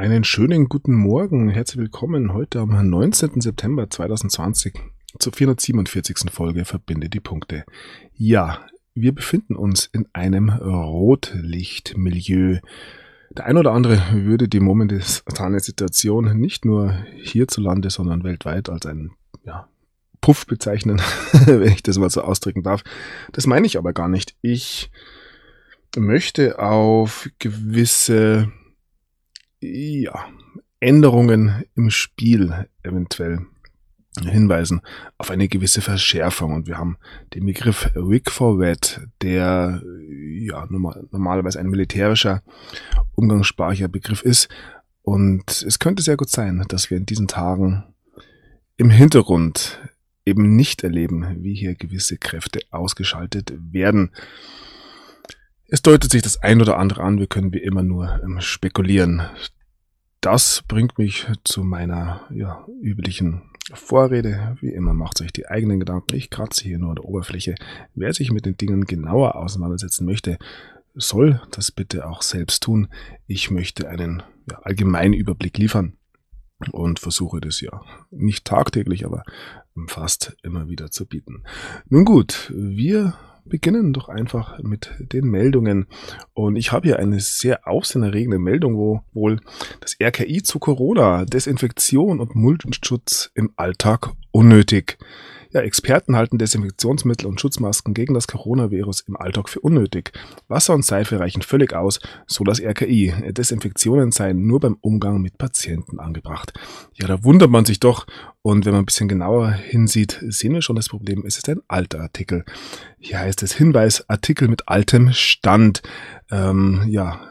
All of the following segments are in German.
Einen schönen guten Morgen. Herzlich willkommen heute am 19. September 2020 zur 447. Folge Verbinde die Punkte. Ja, wir befinden uns in einem Rotlichtmilieu. Der ein oder andere würde die momentane Situation nicht nur hierzulande, sondern weltweit als einen ja, Puff bezeichnen, wenn ich das mal so ausdrücken darf. Das meine ich aber gar nicht. Ich möchte auf gewisse ja, Änderungen im Spiel eventuell hinweisen auf eine gewisse Verschärfung. Und wir haben den Begriff Wig for Wet, der ja normalerweise ein militärischer, umgangssprachlicher Begriff ist. Und es könnte sehr gut sein, dass wir in diesen Tagen im Hintergrund eben nicht erleben, wie hier gewisse Kräfte ausgeschaltet werden. Es deutet sich das ein oder andere an, wir können wie immer nur ähm, spekulieren. Das bringt mich zu meiner ja, üblichen Vorrede. Wie immer macht sich die eigenen Gedanken. Ich kratze hier nur an der Oberfläche. Wer sich mit den Dingen genauer auseinandersetzen möchte, soll das bitte auch selbst tun. Ich möchte einen ja, allgemeinen Überblick liefern und versuche das ja nicht tagtäglich, aber fast immer wieder zu bieten. Nun gut, wir beginnen doch einfach mit den Meldungen. Und ich habe hier eine sehr aufsehenerregende Meldung, wo wohl das RKI zu Corona, Desinfektion und Mundschutz im Alltag unnötig. Ja, Experten halten Desinfektionsmittel und Schutzmasken gegen das Coronavirus im Alltag für unnötig. Wasser und Seife reichen völlig aus, so das RKI. Desinfektionen seien nur beim Umgang mit Patienten angebracht. Ja, da wundert man sich doch. Und wenn man ein bisschen genauer hinsieht, sehen wir schon das Problem. Es ist ein alter Artikel. Hier heißt es Hinweis, Artikel mit altem Stand. Ähm, ja,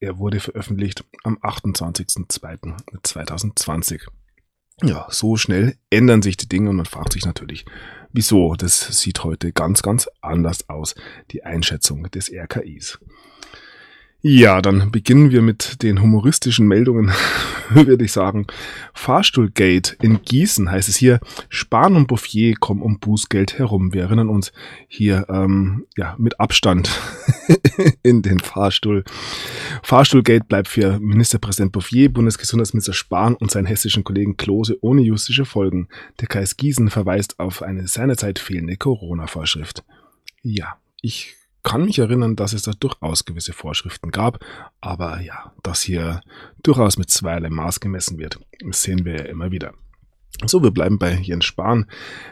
er wurde veröffentlicht am 28.02.2020. Ja, so schnell ändern sich die Dinge und man fragt sich natürlich, wieso? Das sieht heute ganz, ganz anders aus, die Einschätzung des RKIs. Ja, dann beginnen wir mit den humoristischen Meldungen, würde ich sagen. Fahrstuhlgate in Gießen heißt es hier, Spahn und Bouffier kommen um Bußgeld herum. Wir erinnern uns hier ähm, ja, mit Abstand in den Fahrstuhl. Fahrstuhlgate bleibt für Ministerpräsident Bouffier, Bundesgesundheitsminister Spahn und seinen hessischen Kollegen Klose ohne justische Folgen. Der Kreis Gießen verweist auf eine seinerzeit fehlende Corona-Vorschrift. Ja, ich kann mich erinnern, dass es da durchaus gewisse Vorschriften gab, aber ja, dass hier durchaus mit zweierlei Maß gemessen wird, sehen wir ja immer wieder. So, wir bleiben bei Jens Spahn.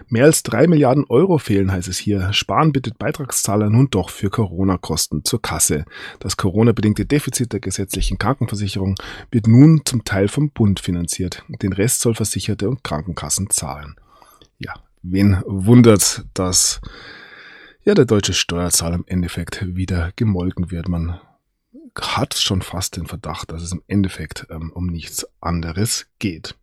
Mehr als drei Milliarden Euro fehlen, heißt es hier. Spahn bittet Beitragszahler nun doch für Corona-Kosten zur Kasse. Das Corona-bedingte Defizit der gesetzlichen Krankenversicherung wird nun zum Teil vom Bund finanziert. Den Rest soll Versicherte und Krankenkassen zahlen. Ja, wen wundert, dass ja der deutsche Steuerzahler im Endeffekt wieder gemolken wird. Man hat schon fast den Verdacht, dass es im Endeffekt ähm, um nichts anderes geht.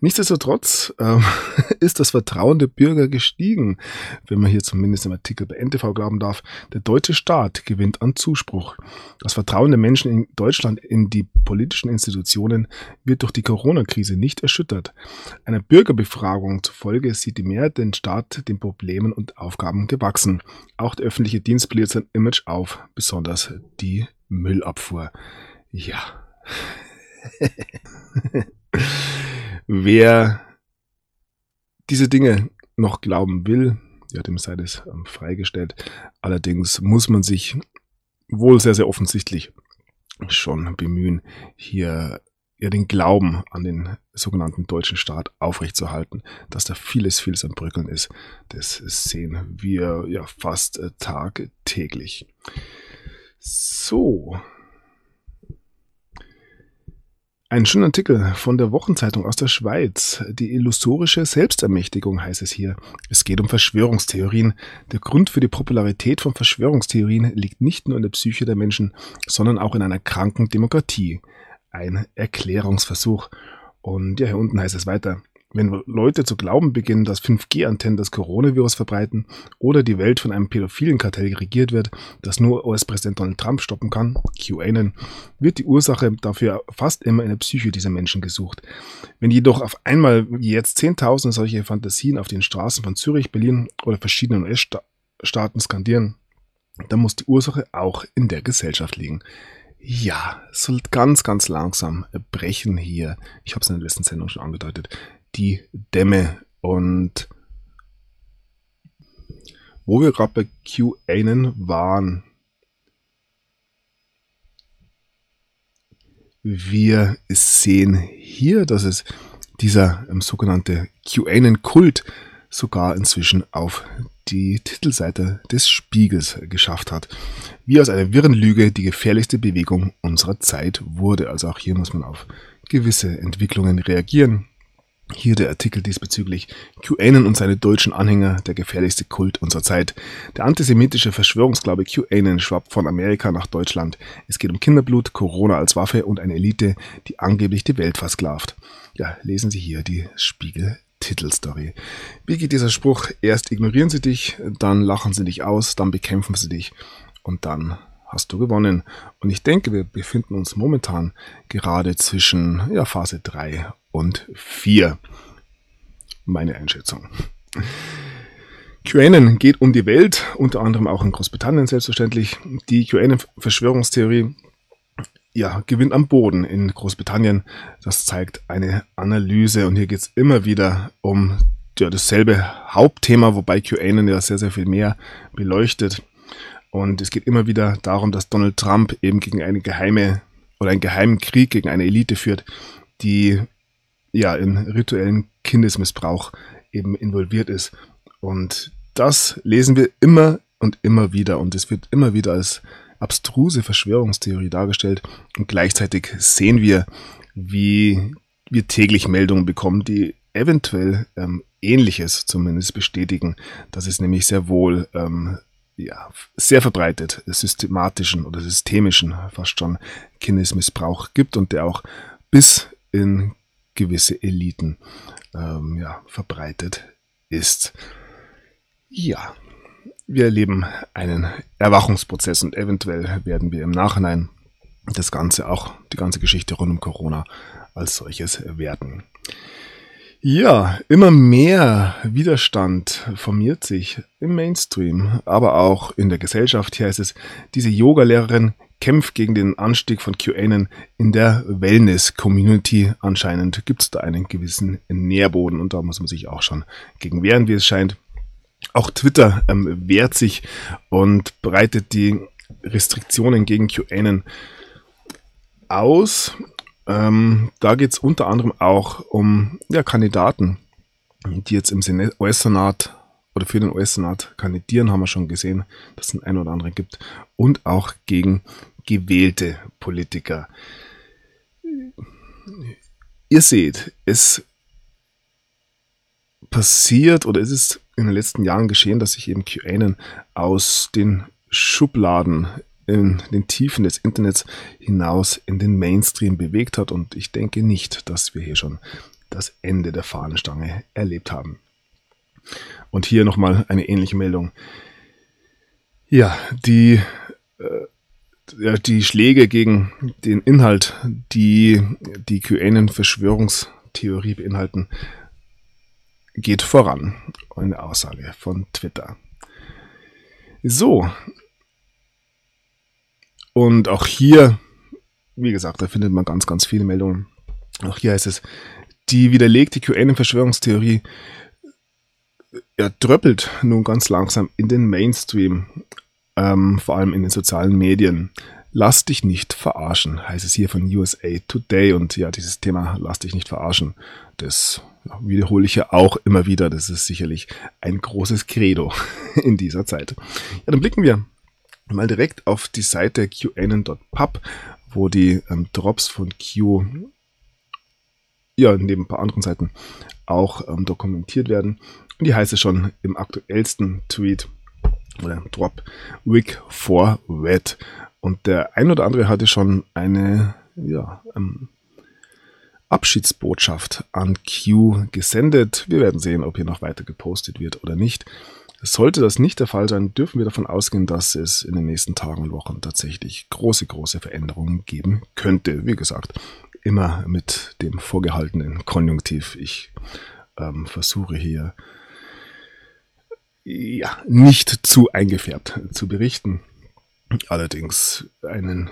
Nichtsdestotrotz ähm, ist das Vertrauen der Bürger gestiegen, wenn man hier zumindest im Artikel bei NTV glauben darf. Der deutsche Staat gewinnt an Zuspruch. Das Vertrauen der Menschen in Deutschland in die politischen Institutionen wird durch die Corona-Krise nicht erschüttert. Einer Bürgerbefragung zufolge sieht die Mehrheit den Staat den Problemen und Aufgaben gewachsen. Auch der öffentliche Dienst verliert sein Image auf, besonders die Müllabfuhr. Ja. Wer diese Dinge noch glauben will, ja, dem sei das ähm, freigestellt. Allerdings muss man sich wohl sehr, sehr offensichtlich schon bemühen, hier ja den Glauben an den sogenannten deutschen Staat aufrechtzuerhalten, dass da vieles, vieles am Bröckeln ist. Das sehen wir ja fast äh, tagtäglich. So. Ein schöner Artikel von der Wochenzeitung aus der Schweiz. Die illusorische Selbstermächtigung heißt es hier. Es geht um Verschwörungstheorien. Der Grund für die Popularität von Verschwörungstheorien liegt nicht nur in der Psyche der Menschen, sondern auch in einer kranken Demokratie. Ein Erklärungsversuch. Und ja, hier unten heißt es weiter wenn Leute zu glauben beginnen, dass 5G-Antennen das Coronavirus verbreiten oder die Welt von einem pädophilen Kartell regiert wird, das nur US-Präsident Donald Trump stoppen kann, QAnon, wird die Ursache dafür fast immer in der Psyche dieser Menschen gesucht. Wenn jedoch auf einmal jetzt Zehntausende solche Fantasien auf den Straßen von Zürich, Berlin oder verschiedenen US-Staaten skandieren, dann muss die Ursache auch in der Gesellschaft liegen. Ja, es soll ganz, ganz langsam brechen hier. Ich habe es in der letzten Sendung schon angedeutet. Die Dämme und wo wir gerade bei QAnon waren. Wir sehen hier, dass es dieser ähm, sogenannte QAnon-Kult sogar inzwischen auf die Titelseite des Spiegels geschafft hat. Wie aus einer wirren Lüge die gefährlichste Bewegung unserer Zeit wurde. Also auch hier muss man auf gewisse Entwicklungen reagieren. Hier der Artikel diesbezüglich. QAnon und seine deutschen Anhänger, der gefährlichste Kult unserer Zeit. Der antisemitische Verschwörungsglaube QAnon schwappt von Amerika nach Deutschland. Es geht um Kinderblut, Corona als Waffe und eine Elite, die angeblich die Welt versklavt. Ja, lesen Sie hier die Spiegel Titelstory. Wie geht dieser Spruch? Erst ignorieren sie dich, dann lachen sie dich aus, dann bekämpfen sie dich und dann hast du gewonnen. Und ich denke, wir befinden uns momentan gerade zwischen ja, Phase 3 und 4. Meine Einschätzung. QAnon geht um die Welt, unter anderem auch in Großbritannien selbstverständlich. Die QAnon-Verschwörungstheorie ja, gewinnt am Boden in Großbritannien. Das zeigt eine Analyse und hier geht es immer wieder um ja, dasselbe Hauptthema, wobei QAnon ja sehr, sehr viel mehr beleuchtet. Und es geht immer wieder darum, dass Donald Trump eben gegen eine geheime oder einen geheimen Krieg gegen eine Elite führt, die ja in rituellen Kindesmissbrauch eben involviert ist. Und das lesen wir immer und immer wieder. Und es wird immer wieder als abstruse Verschwörungstheorie dargestellt. Und gleichzeitig sehen wir, wie wir täglich Meldungen bekommen, die eventuell ähm, Ähnliches zumindest bestätigen, dass es nämlich sehr wohl ähm, ja, sehr verbreitet systematischen oder systemischen fast schon Kindesmissbrauch gibt und der auch bis in gewisse Eliten ähm, ja, verbreitet ist. Ja, wir erleben einen Erwachungsprozess und eventuell werden wir im Nachhinein das Ganze auch, die ganze Geschichte rund um Corona als solches werten. Ja, immer mehr Widerstand formiert sich im Mainstream, aber auch in der Gesellschaft. Hier heißt es, diese Yoga-Lehrerin kämpft gegen den Anstieg von QAnon in der Wellness-Community. Anscheinend gibt es da einen gewissen Nährboden und da muss man sich auch schon gegen wehren, wie es scheint. Auch Twitter ähm, wehrt sich und breitet die Restriktionen gegen QAnon aus. Ähm, da geht es unter anderem auch um ja, Kandidaten, die jetzt im US-Senat oder für den US-Senat kandidieren, haben wir schon gesehen, dass es den einen oder anderen gibt. Und auch gegen gewählte Politiker. Ihr seht, es passiert oder ist es in den letzten Jahren geschehen, dass sich eben QAnon aus den Schubladen in den Tiefen des Internets hinaus in den Mainstream bewegt hat und ich denke nicht, dass wir hier schon das Ende der Fahnenstange erlebt haben. Und hier nochmal eine ähnliche Meldung. Ja, die, äh, die Schläge gegen den Inhalt, die die QAnon-Verschwörungstheorie beinhalten, geht voran. Eine Aussage von Twitter. So. Und auch hier, wie gesagt, da findet man ganz, ganz viele Meldungen. Auch hier heißt es, die widerlegte QAnon-Verschwörungstheorie ja, dröppelt nun ganz langsam in den Mainstream, ähm, vor allem in den sozialen Medien. Lass dich nicht verarschen, heißt es hier von USA Today. Und ja, dieses Thema Lass dich nicht verarschen, das wiederhole ich ja auch immer wieder. Das ist sicherlich ein großes Credo in dieser Zeit. Ja, dann blicken wir mal direkt auf die Seite qanon.pub, wo die ähm, Drops von Q ja, neben ein paar anderen Seiten auch ähm, dokumentiert werden. Und die heißt es schon im aktuellsten Tweet oder Drop Week for Wet. Und der ein oder andere hatte schon eine ja, ähm, Abschiedsbotschaft an Q gesendet. Wir werden sehen, ob hier noch weiter gepostet wird oder nicht. Sollte das nicht der Fall sein, dürfen wir davon ausgehen, dass es in den nächsten Tagen und Wochen tatsächlich große, große Veränderungen geben könnte. Wie gesagt, immer mit dem vorgehaltenen Konjunktiv. Ich ähm, versuche hier ja nicht zu eingefärbt zu berichten. Allerdings einen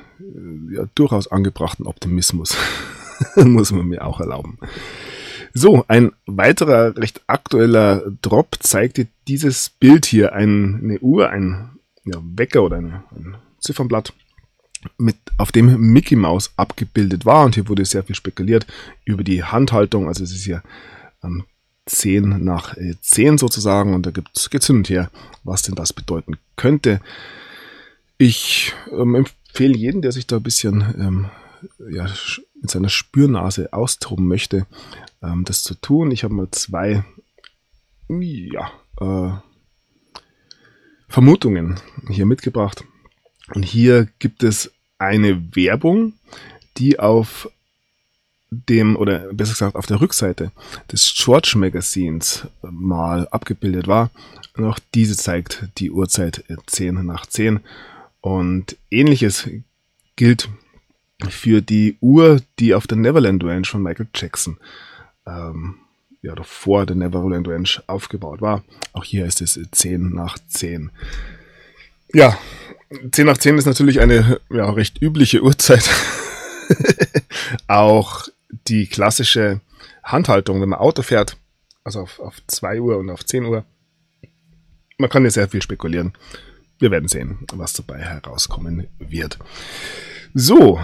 ja, durchaus angebrachten Optimismus muss man mir auch erlauben. So, ein weiterer recht aktueller Drop zeigte dieses Bild hier. eine Uhr, ein ja, Wecker oder ein, ein Ziffernblatt, mit, auf dem Mickey Mouse abgebildet war. Und hier wurde sehr viel spekuliert über die Handhaltung. Also es ist hier ähm, 10 nach 10 äh, sozusagen. Und da gibt es hin und her, was denn das bedeuten könnte. Ich ähm, empfehle jeden, der sich da ein bisschen ähm, ja, mit seiner Spürnase austoben möchte, ähm, das zu tun. Ich habe mal zwei ja, äh, Vermutungen hier mitgebracht. Und hier gibt es eine Werbung, die auf dem, oder besser gesagt auf der Rückseite des George Magazins mal abgebildet war. Und auch diese zeigt die Uhrzeit 10 nach 10. Und ähnliches gilt für die Uhr, die auf der Neverland Ranch von Michael Jackson ähm, ja, oder vor der Neverland Ranch aufgebaut war. Auch hier ist es 10 nach 10. Ja, 10 nach 10 ist natürlich eine ja, recht übliche Uhrzeit. auch die klassische Handhaltung, wenn man Auto fährt, also auf, auf 2 Uhr und auf 10 Uhr. Man kann ja sehr viel spekulieren. Wir werden sehen, was dabei herauskommen wird. So,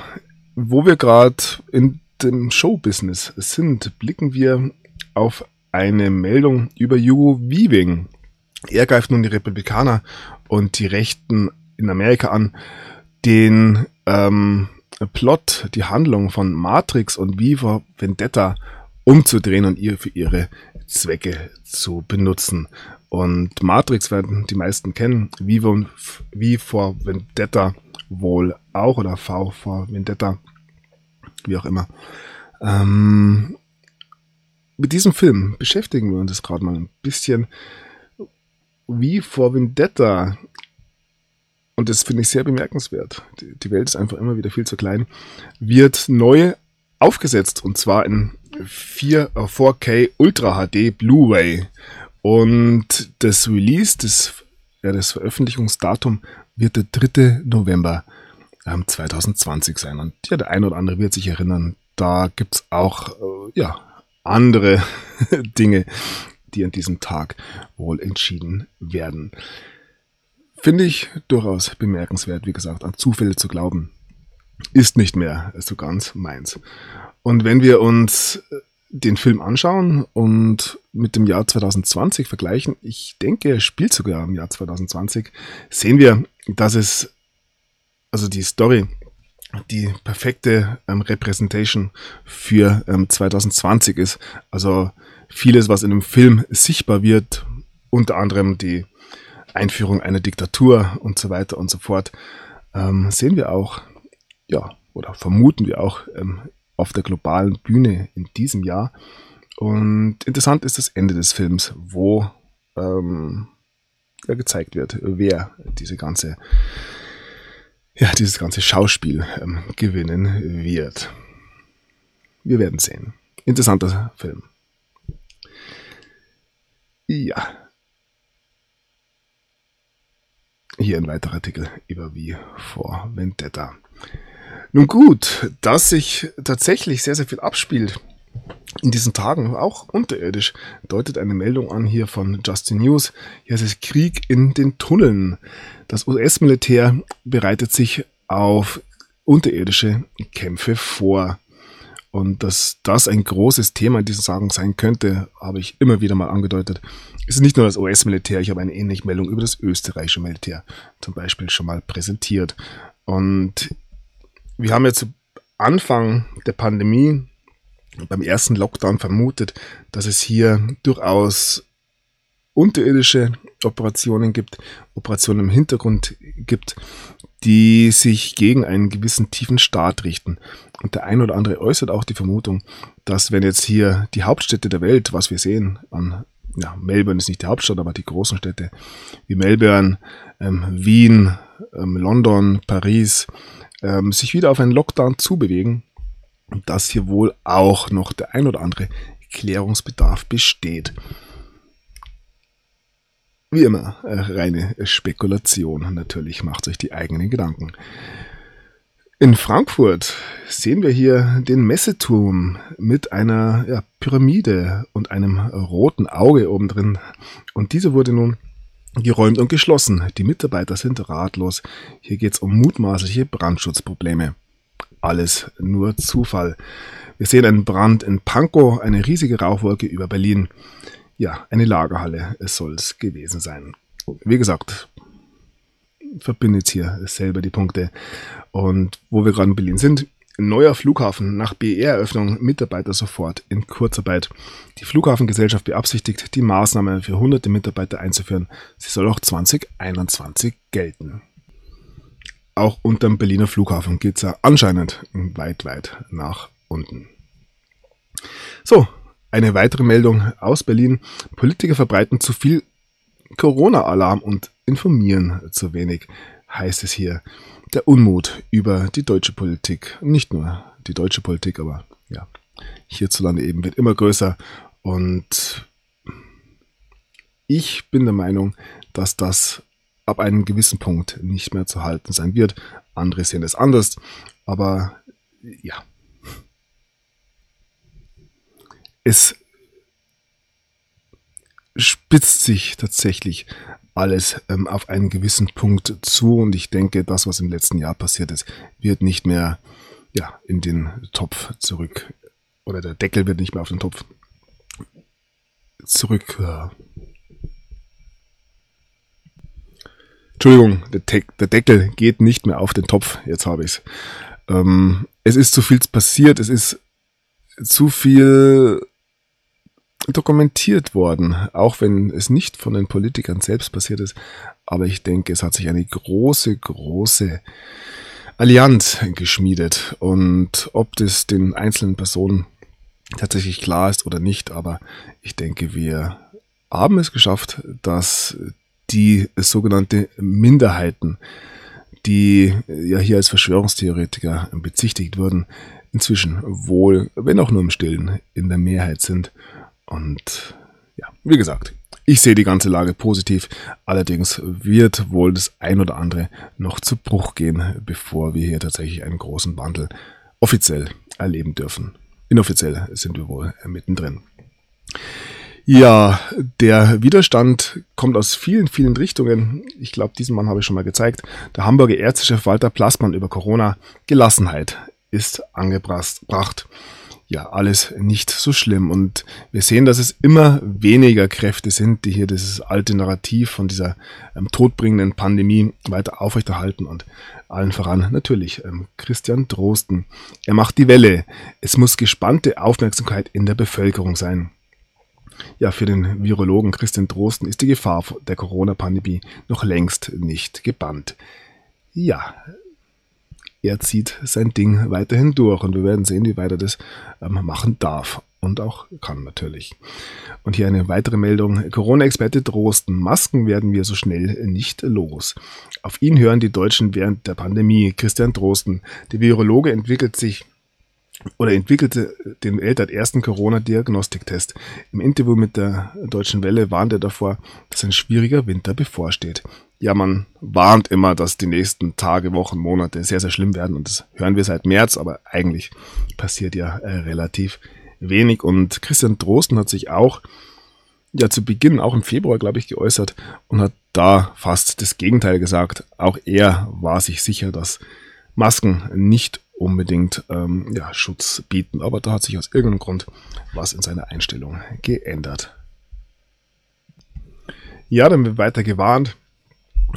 wo wir gerade in dem Showbusiness sind, blicken wir auf eine Meldung über Hugo Weaving. Er greift nun die Republikaner und die Rechten in Amerika an, den ähm, Plot, die Handlung von Matrix und Viva Vendetta umzudrehen und ihr für ihre Zwecke zu benutzen. Und Matrix werden die meisten kennen, Viva, wie vor Vendetta wohl auch oder V vor Vendetta, wie auch immer. Ähm, mit diesem Film beschäftigen wir uns gerade mal ein bisschen. Wie vor Vendetta und das finde ich sehr bemerkenswert, die Welt ist einfach immer wieder viel zu klein, wird neu aufgesetzt und zwar in 4, 4K äh, Ultra HD Blu-ray. Und das Release, das, ja, das Veröffentlichungsdatum wird der 3. November ähm, 2020 sein. Und ja, der eine oder andere wird sich erinnern, da gibt es auch äh, ja, andere Dinge, die an diesem Tag wohl entschieden werden. Finde ich durchaus bemerkenswert, wie gesagt, an Zufälle zu glauben, ist nicht mehr so ganz meins. Und wenn wir uns äh, den Film anschauen und mit dem Jahr 2020 vergleichen, ich denke, er spielt sogar im Jahr 2020, sehen wir, dass es, also die Story, die perfekte ähm, Representation für ähm, 2020 ist. Also vieles, was in dem Film sichtbar wird, unter anderem die Einführung einer Diktatur und so weiter und so fort, ähm, sehen wir auch, ja, oder vermuten wir auch ähm, auf der globalen Bühne in diesem Jahr. Und interessant ist das Ende des Films, wo ähm, ja, gezeigt wird, wer diese ganze, ja, dieses ganze Schauspiel ähm, gewinnen wird. Wir werden sehen. Interessanter Film. Ja, Hier ein weiterer Artikel über wie vor Vendetta. Nun gut, dass sich tatsächlich sehr, sehr viel abspielt in diesen Tagen, auch unterirdisch, deutet eine Meldung an hier von Justin News. Hier ist es Krieg in den Tunneln. Das US-Militär bereitet sich auf unterirdische Kämpfe vor. Und dass das ein großes Thema in diesen Tagen sein könnte, habe ich immer wieder mal angedeutet. Es ist nicht nur das US-Militär, ich habe eine ähnliche Meldung über das österreichische Militär zum Beispiel schon mal präsentiert. Und wir haben jetzt Anfang der Pandemie beim ersten Lockdown vermutet, dass es hier durchaus unterirdische Operationen gibt, Operationen im Hintergrund gibt, die sich gegen einen gewissen tiefen Staat richten. Und der ein oder andere äußert auch die Vermutung, dass wenn jetzt hier die Hauptstädte der Welt, was wir sehen an ja, Melbourne ist nicht die Hauptstadt, aber die großen Städte wie Melbourne, ähm, Wien, ähm, London, Paris, ähm, sich wieder auf einen Lockdown zubewegen, dass hier wohl auch noch der ein oder andere Klärungsbedarf besteht. wie immer, äh, reine Spekulation. Natürlich macht euch die eigenen Gedanken. In Frankfurt sehen wir hier den Messeturm mit einer ja, Pyramide und einem roten Auge oben drin. Und diese wurde nun geräumt und geschlossen. Die Mitarbeiter sind ratlos. Hier geht es um mutmaßliche Brandschutzprobleme. Alles nur Zufall. Wir sehen einen Brand in Pankow, eine riesige Rauchwolke über Berlin. Ja, eine Lagerhalle soll es gewesen sein. Wie gesagt, verbindet hier selber die Punkte. Und wo wir gerade in Berlin sind, neuer Flughafen nach BER-Eröffnung, Mitarbeiter sofort in Kurzarbeit. Die Flughafengesellschaft beabsichtigt, die Maßnahme für hunderte Mitarbeiter einzuführen. Sie soll auch 2021 gelten. Auch unterm Berliner Flughafen geht es ja anscheinend weit, weit nach unten. So, eine weitere Meldung aus Berlin. Politiker verbreiten zu viel Corona-Alarm und informieren zu wenig, heißt es hier. Der Unmut über die deutsche Politik. Nicht nur die deutsche Politik, aber ja, hierzulande eben wird immer größer. Und ich bin der Meinung, dass das ab einem gewissen Punkt nicht mehr zu halten sein wird. Andere sehen es anders. Aber ja, es spitzt sich tatsächlich alles ähm, auf einen gewissen Punkt zu und ich denke, das, was im letzten Jahr passiert ist, wird nicht mehr ja, in den Topf zurück oder der Deckel wird nicht mehr auf den Topf zurück. Äh Entschuldigung, der, De der, Deckel geht nicht mehr auf den Topf. Jetzt habe ich es. Ähm, es ist zu viel passiert, es ist zu viel dokumentiert worden, auch wenn es nicht von den Politikern selbst passiert ist. Aber ich denke, es hat sich eine große, große Allianz geschmiedet. Und ob das den einzelnen Personen tatsächlich klar ist oder nicht, aber ich denke, wir haben es geschafft, dass die sogenannte Minderheiten, die ja hier als Verschwörungstheoretiker bezichtigt wurden, inzwischen wohl, wenn auch nur im Stillen, in der Mehrheit sind und ja, wie gesagt, ich sehe die ganze Lage positiv. Allerdings wird wohl das ein oder andere noch zu Bruch gehen, bevor wir hier tatsächlich einen großen Wandel offiziell erleben dürfen. Inoffiziell sind wir wohl mittendrin. Ja, der Widerstand kommt aus vielen, vielen Richtungen. Ich glaube, diesen Mann habe ich schon mal gezeigt. Der Hamburger Ärztechef Walter Plassmann über Corona. Gelassenheit ist angebracht ja, alles nicht so schlimm. Und wir sehen, dass es immer weniger Kräfte sind, die hier dieses alte Narrativ von dieser ähm, todbringenden Pandemie weiter aufrechterhalten. Und allen voran natürlich ähm, Christian Drosten. Er macht die Welle. Es muss gespannte Aufmerksamkeit in der Bevölkerung sein. Ja, für den Virologen Christian Drosten ist die Gefahr der Corona-Pandemie noch längst nicht gebannt. Ja, er zieht sein Ding weiterhin durch und wir werden sehen, wie weit er das ähm, machen darf und auch kann natürlich. Und hier eine weitere Meldung. Corona-Experte Drosten. Masken werden wir so schnell nicht los. Auf ihn hören die Deutschen während der Pandemie. Christian Drosten. Der Virologe entwickelt sich oder entwickelte den weltweit ersten Corona-Diagnostiktest. Im Interview mit der Deutschen Welle warnt er davor, dass ein schwieriger Winter bevorsteht ja, man warnt immer, dass die nächsten Tage, Wochen, Monate sehr, sehr schlimm werden. Und das hören wir seit März, aber eigentlich passiert ja äh, relativ wenig. Und Christian Drosten hat sich auch ja zu Beginn, auch im Februar, glaube ich, geäußert und hat da fast das Gegenteil gesagt. Auch er war sich sicher, dass Masken nicht unbedingt ähm, ja, Schutz bieten. Aber da hat sich aus irgendeinem Grund was in seiner Einstellung geändert. Ja, dann wird weiter gewarnt.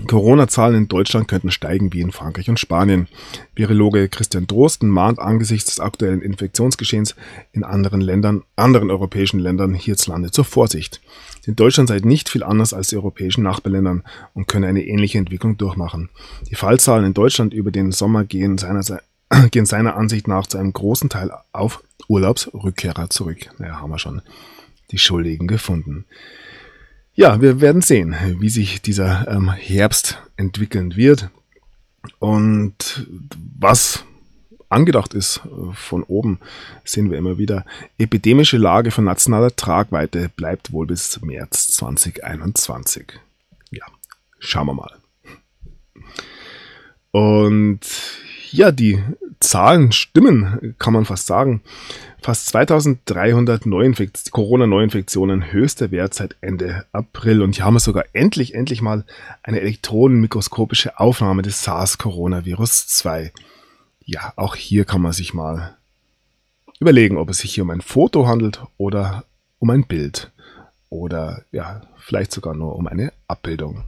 Corona-Zahlen in Deutschland könnten steigen wie in Frankreich und Spanien. Virologe Christian Drosten mahnt angesichts des aktuellen Infektionsgeschehens in anderen Ländern, anderen europäischen Ländern hierzulande zur Vorsicht. In Deutschland sei nicht viel anders als die europäischen Nachbarländern und könne eine ähnliche Entwicklung durchmachen. Die Fallzahlen in Deutschland über den Sommer gehen seiner, gehen seiner Ansicht nach zu einem großen Teil auf Urlaubsrückkehrer zurück. Naja, haben wir schon die Schuldigen gefunden. Ja, wir werden sehen, wie sich dieser ähm, Herbst entwickeln wird und was angedacht ist äh, von oben, sehen wir immer wieder. Epidemische Lage von nationaler Tragweite bleibt wohl bis März 2021. ja, schauen wir mal. Und ja, die Zahlen stimmen, kann man fast sagen. Fast 2300 Corona-Neuinfektionen, höchster Wert seit Ende April. Und hier haben wir sogar endlich, endlich mal eine elektronenmikroskopische Aufnahme des SARS-Coronavirus 2. Ja, auch hier kann man sich mal überlegen, ob es sich hier um ein Foto handelt oder um ein Bild. Oder ja, vielleicht sogar nur um eine Abbildung.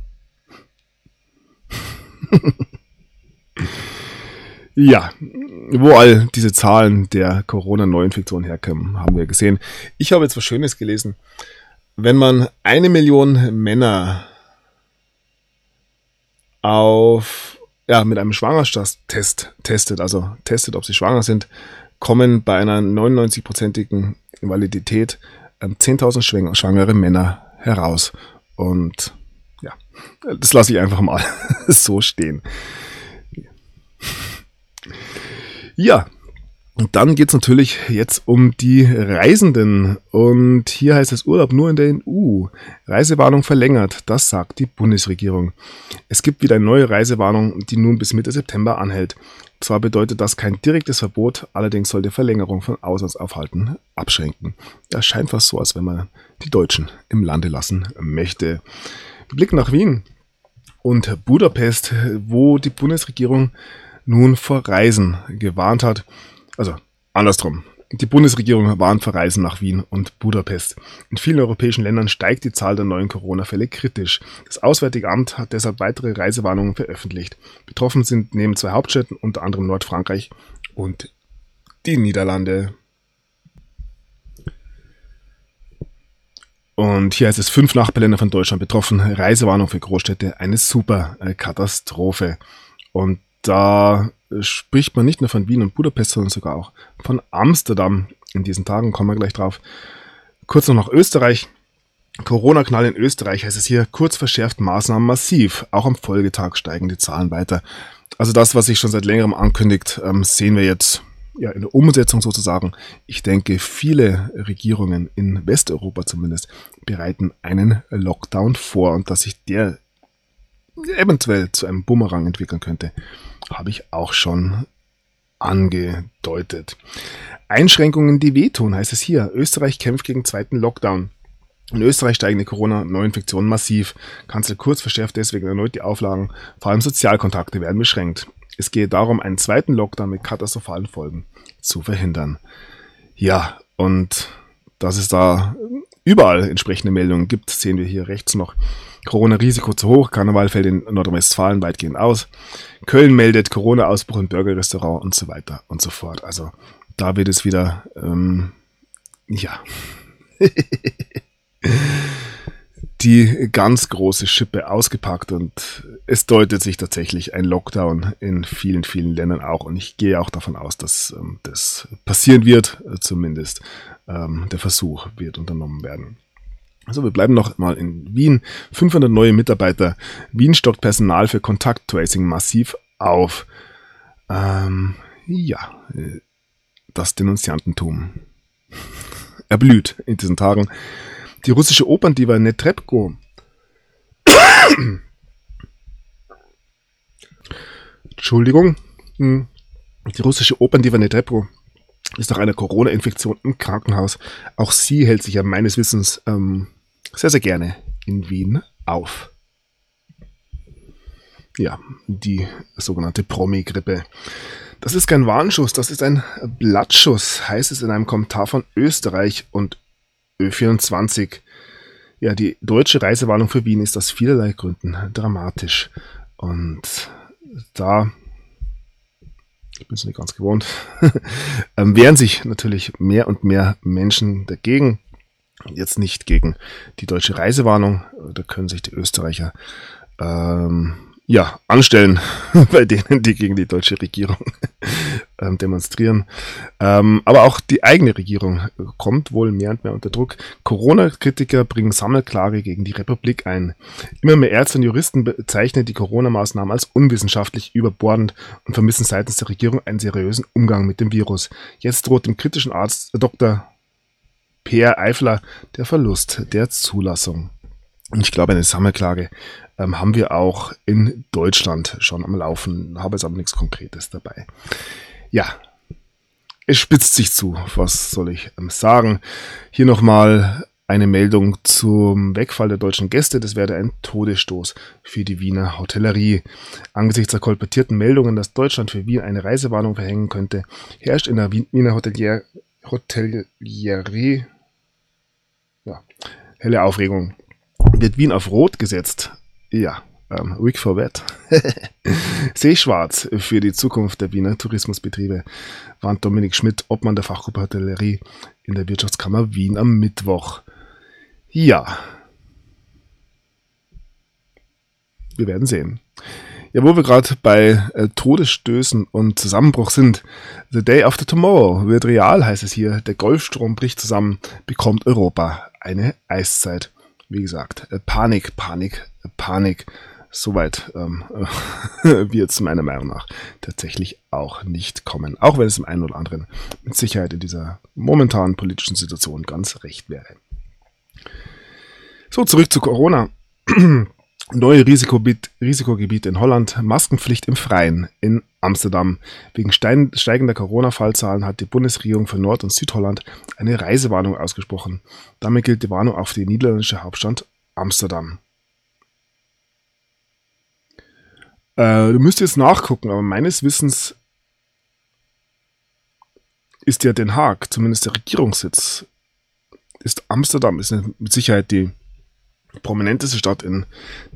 Ja, wo all diese Zahlen der Corona-Neuinfektion herkommen, haben wir gesehen. Ich habe jetzt was Schönes gelesen. Wenn man eine Million Männer auf, ja, mit einem Schwangerschaftstest testet, also testet, ob sie schwanger sind, kommen bei einer 99-prozentigen Validität 10.000 ähm, schwangere Männer heraus. Und ja, das lasse ich einfach mal so stehen. Ja, und dann geht es natürlich jetzt um die Reisenden. Und hier heißt es Urlaub nur in der EU. Reisewarnung verlängert, das sagt die Bundesregierung. Es gibt wieder eine neue Reisewarnung, die nun bis Mitte September anhält. Zwar bedeutet das kein direktes Verbot, allerdings soll die Verlängerung von Auslandsaufhalten abschränken. Das scheint fast so, als wenn man die Deutschen im Lande lassen möchte. Blick nach Wien und Budapest, wo die Bundesregierung nun vor Reisen gewarnt hat. Also andersrum. Die Bundesregierung warnt vor Reisen nach Wien und Budapest. In vielen europäischen Ländern steigt die Zahl der neuen Corona-Fälle kritisch. Das Auswärtige Amt hat deshalb weitere Reisewarnungen veröffentlicht. Betroffen sind neben zwei Hauptstädten unter anderem Nordfrankreich und die Niederlande. Und hier heißt es fünf Nachbarländer von Deutschland betroffen. Reisewarnung für Großstädte, eine super Katastrophe. Und da spricht man nicht nur von Wien und Budapest, sondern sogar auch von Amsterdam. In diesen Tagen kommen wir gleich drauf. Kurz noch nach Österreich. Corona-Knall in Österreich heißt es hier, kurz verschärft Maßnahmen massiv. Auch am Folgetag steigen die Zahlen weiter. Also das, was sich schon seit längerem ankündigt, ähm, sehen wir jetzt ja, in der Umsetzung sozusagen. Ich denke, viele Regierungen in Westeuropa zumindest bereiten einen Lockdown vor und dass sich der eventuell zu einem Bumerang entwickeln könnte, habe ich auch schon angedeutet. Einschränkungen, die wehtun, heißt es hier. Österreich kämpft gegen zweiten Lockdown. In Österreich steigen die Corona-Neuinfektionen massiv. Kanzler Kurz verschärft deswegen erneut die Auflagen. Vor allem Sozialkontakte werden beschränkt. Es gehe darum, einen zweiten Lockdown mit katastrophalen Folgen zu verhindern. Ja, und dass es da überall entsprechende Meldungen gibt, sehen wir hier rechts noch. Corona-Risiko zu hoch, Karneval fällt in Nordrhein-Westfalen weitgehend aus. Köln meldet Corona-Ausbruch im Burgerrestaurant und so weiter und so fort. Also da wird es wieder, ähm, ja, die ganz große Schippe ausgepackt und es deutet sich tatsächlich ein Lockdown in vielen, vielen Ländern auch. Und ich gehe auch davon aus, dass ähm, das passieren wird, zumindest ähm, der Versuch wird unternommen werden. Also wir bleiben noch mal in Wien. 500 neue Mitarbeiter. Wien stockt Personal für Kontakttracing massiv auf. Ähm, ja, äh, das Denunziantentum erblüht in diesen Tagen. Die russische Operndiva Netrebko Entschuldigung. Hm. Die russische Operndiva Netrebko ist nach einer Corona-Infektion im Krankenhaus. Auch sie hält sich ja meines Wissens ähm, sehr, sehr gerne in Wien auf. Ja, die sogenannte Promi-Grippe. Das ist kein Warnschuss, das ist ein Blattschuss, heißt es in einem Kommentar von Österreich und Ö24. Ja, die deutsche Reisewarnung für Wien ist aus vielerlei Gründen dramatisch. Und da, ich bin es nicht ganz gewohnt, ähm, wehren sich natürlich mehr und mehr Menschen dagegen. Jetzt nicht gegen die deutsche Reisewarnung, da können sich die Österreicher ähm, ja, anstellen bei denen, die gegen die deutsche Regierung ähm, demonstrieren. Ähm, aber auch die eigene Regierung kommt wohl mehr und mehr unter Druck. Corona-Kritiker bringen Sammelklage gegen die Republik ein. Immer mehr Ärzte und Juristen bezeichnen die Corona-Maßnahmen als unwissenschaftlich überbordend und vermissen seitens der Regierung einen seriösen Umgang mit dem Virus. Jetzt droht dem kritischen Arzt Dr. Peer Eifler der Verlust der Zulassung. Ich glaube, eine Sammelklage ähm, haben wir auch in Deutschland schon am Laufen, habe jetzt aber nichts Konkretes dabei. Ja, es spitzt sich zu, was soll ich ähm, sagen. Hier nochmal eine Meldung zum Wegfall der deutschen Gäste. Das wäre ein Todesstoß für die Wiener Hotellerie. Angesichts der kolportierten Meldungen, dass Deutschland für Wien eine Reisewarnung verhängen könnte, herrscht in der Wiener Hotelier Hotellerie ja, helle Aufregung. Wird Wien auf Rot gesetzt? Ja, ähm, Week for Wet. Seeschwarz für die Zukunft der Wiener Tourismusbetriebe, warnt Dominik Schmidt, Obmann der Fachgruppe Hotellerie in der Wirtschaftskammer Wien am Mittwoch. Ja. Wir werden sehen. Ja, wo wir gerade bei äh, Todesstößen und Zusammenbruch sind. The Day After Tomorrow wird real, heißt es hier. Der Golfstrom bricht zusammen, bekommt Europa eine Eiszeit. Wie gesagt, äh, Panik, Panik, äh, Panik. Soweit ähm, wird es meiner Meinung nach tatsächlich auch nicht kommen. Auch wenn es im einen oder anderen mit Sicherheit in dieser momentanen politischen Situation ganz recht wäre. So, zurück zu Corona. Neue Risikogebiet, in Holland, Maskenpflicht im Freien in Amsterdam. Wegen steigender Corona-Fallzahlen hat die Bundesregierung für Nord- und Südholland eine Reisewarnung ausgesprochen. Damit gilt die Warnung auf die niederländische Hauptstadt Amsterdam. Äh, du müsstest jetzt nachgucken, aber meines Wissens ist ja Den Haag, zumindest der Regierungssitz, ist Amsterdam, ist mit Sicherheit die prominenteste Stadt in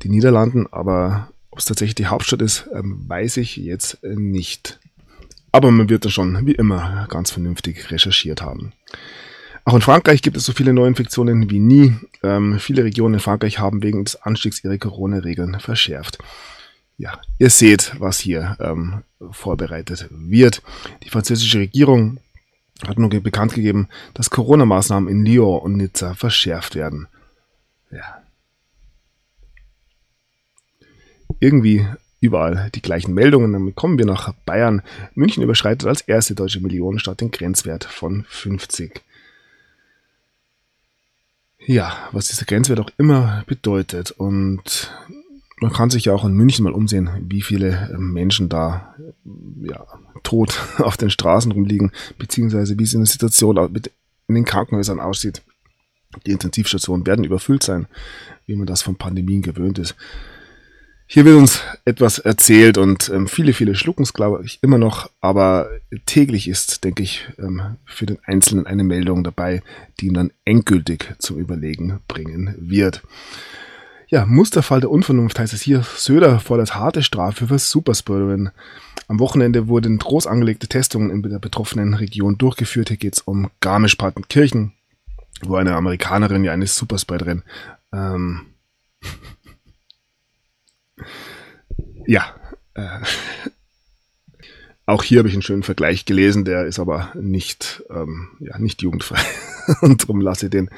den Niederlanden, aber ob es tatsächlich die Hauptstadt ist, ähm, weiß ich jetzt äh, nicht. Aber man wird da schon, wie immer, ganz vernünftig recherchiert haben. Auch in Frankreich gibt es so viele Neuinfektionen wie nie. Ähm, viele Regionen in Frankreich haben wegen des Anstiegs ihre Corona-Regeln verschärft. Ja, ihr seht, was hier ähm, vorbereitet wird. Die französische Regierung hat nun bekannt gegeben, dass Corona-Maßnahmen in Lyon und Nizza verschärft werden. Ja, irgendwie überall die gleichen Meldungen. Dann kommen wir nach Bayern. München überschreitet als erste deutsche Millionenstadt den Grenzwert von 50. Ja, was dieser Grenzwert auch immer bedeutet. Und man kann sich ja auch in München mal umsehen, wie viele Menschen da ja, tot auf den Straßen rumliegen, beziehungsweise wie es in der Situation in den Krankenhäusern aussieht. Die Intensivstationen werden überfüllt sein, wie man das von Pandemien gewöhnt ist. Hier wird uns etwas erzählt und ähm, viele, viele schlucken es, glaube ich, immer noch, aber täglich ist, denke ich, ähm, für den Einzelnen eine Meldung dabei, die ihn dann endgültig zum Überlegen bringen wird. Ja, Musterfall der Unvernunft heißt es hier. Söder fordert harte Strafe für Superspreaderin. Am Wochenende wurden groß angelegte Testungen in der betroffenen Region durchgeführt. Hier geht es um Garmisch-Partenkirchen, wo eine Amerikanerin ja eine Superspreaderin ähm, ja, äh, auch hier habe ich einen schönen Vergleich gelesen, der ist aber nicht, ähm, ja, nicht jugendfrei. Und darum lasse ich den.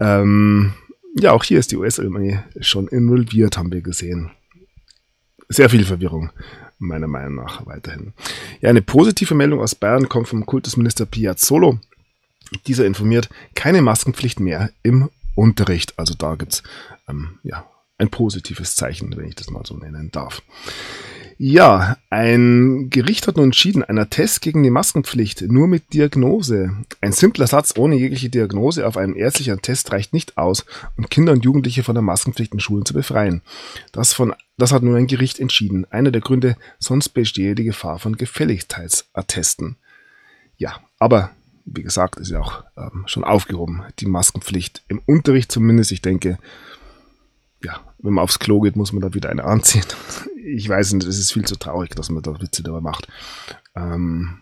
Ähm, ja, auch hier ist die US-Armee schon involviert, haben wir gesehen. Sehr viel Verwirrung, meiner Meinung nach, weiterhin. Ja, eine positive Meldung aus Bayern kommt vom Kultusminister Piazzolo. Dieser informiert, keine Maskenpflicht mehr im Unterricht. Also da gibt's ähm, ja, ein positives Zeichen, wenn ich das mal so nennen darf. Ja, ein Gericht hat nun entschieden, einer Test gegen die Maskenpflicht nur mit Diagnose. Ein simpler Satz ohne jegliche Diagnose auf einem ärztlichen Test reicht nicht aus, um Kinder und Jugendliche von der Maskenpflicht in Schulen zu befreien. Das, von, das hat nun ein Gericht entschieden. Einer der Gründe, sonst bestehe die Gefahr von Gefälligkeitsattesten. Ja, aber wie gesagt, ist ja auch ähm, schon aufgehoben, die Maskenpflicht im Unterricht zumindest. Ich denke, wenn man aufs Klo geht, muss man da wieder eine anziehen. Ich weiß nicht, es ist viel zu traurig, dass man da Witze darüber macht. Ähm.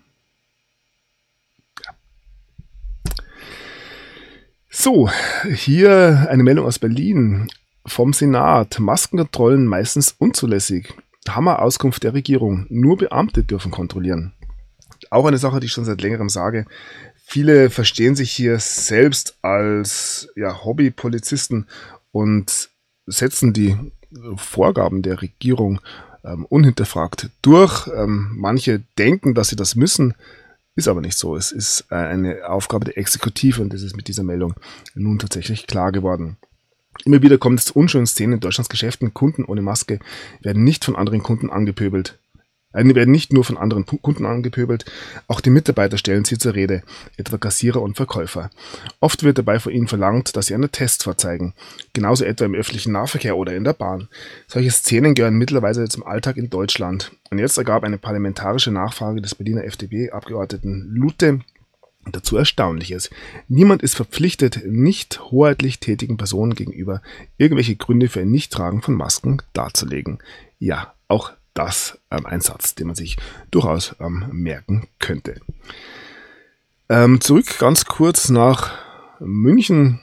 So, hier eine Meldung aus Berlin vom Senat. Maskenkontrollen meistens unzulässig. Hammer-Auskunft der Regierung. Nur Beamte dürfen kontrollieren. Auch eine Sache, die ich schon seit längerem sage. Viele verstehen sich hier selbst als ja, Hobbypolizisten und setzen die Vorgaben der Regierung ähm, unhinterfragt durch. Ähm, manche denken, dass sie das müssen, ist aber nicht so. Es ist äh, eine Aufgabe der Exekutive und das ist mit dieser Meldung nun tatsächlich klar geworden. Immer wieder kommt es zu unschönen Szenen in Deutschlands Geschäften. Kunden ohne Maske werden nicht von anderen Kunden angepöbelt. Werden nicht nur von anderen Kunden angepöbelt, auch die Mitarbeiter stellen sie zur Rede, etwa Kassierer und Verkäufer. Oft wird dabei von ihnen verlangt, dass sie einen Test vorzeigen, genauso etwa im öffentlichen Nahverkehr oder in der Bahn. Solche Szenen gehören mittlerweile zum Alltag in Deutschland. Und jetzt ergab eine parlamentarische Nachfrage des Berliner FDP-Abgeordneten Lute, Dazu Erstaunliches. Niemand ist verpflichtet, nicht hoheitlich tätigen Personen gegenüber irgendwelche Gründe für ein Nichttragen von Masken darzulegen. Ja, auch das ähm, ein Satz, den man sich durchaus ähm, merken könnte. Ähm, zurück ganz kurz nach München.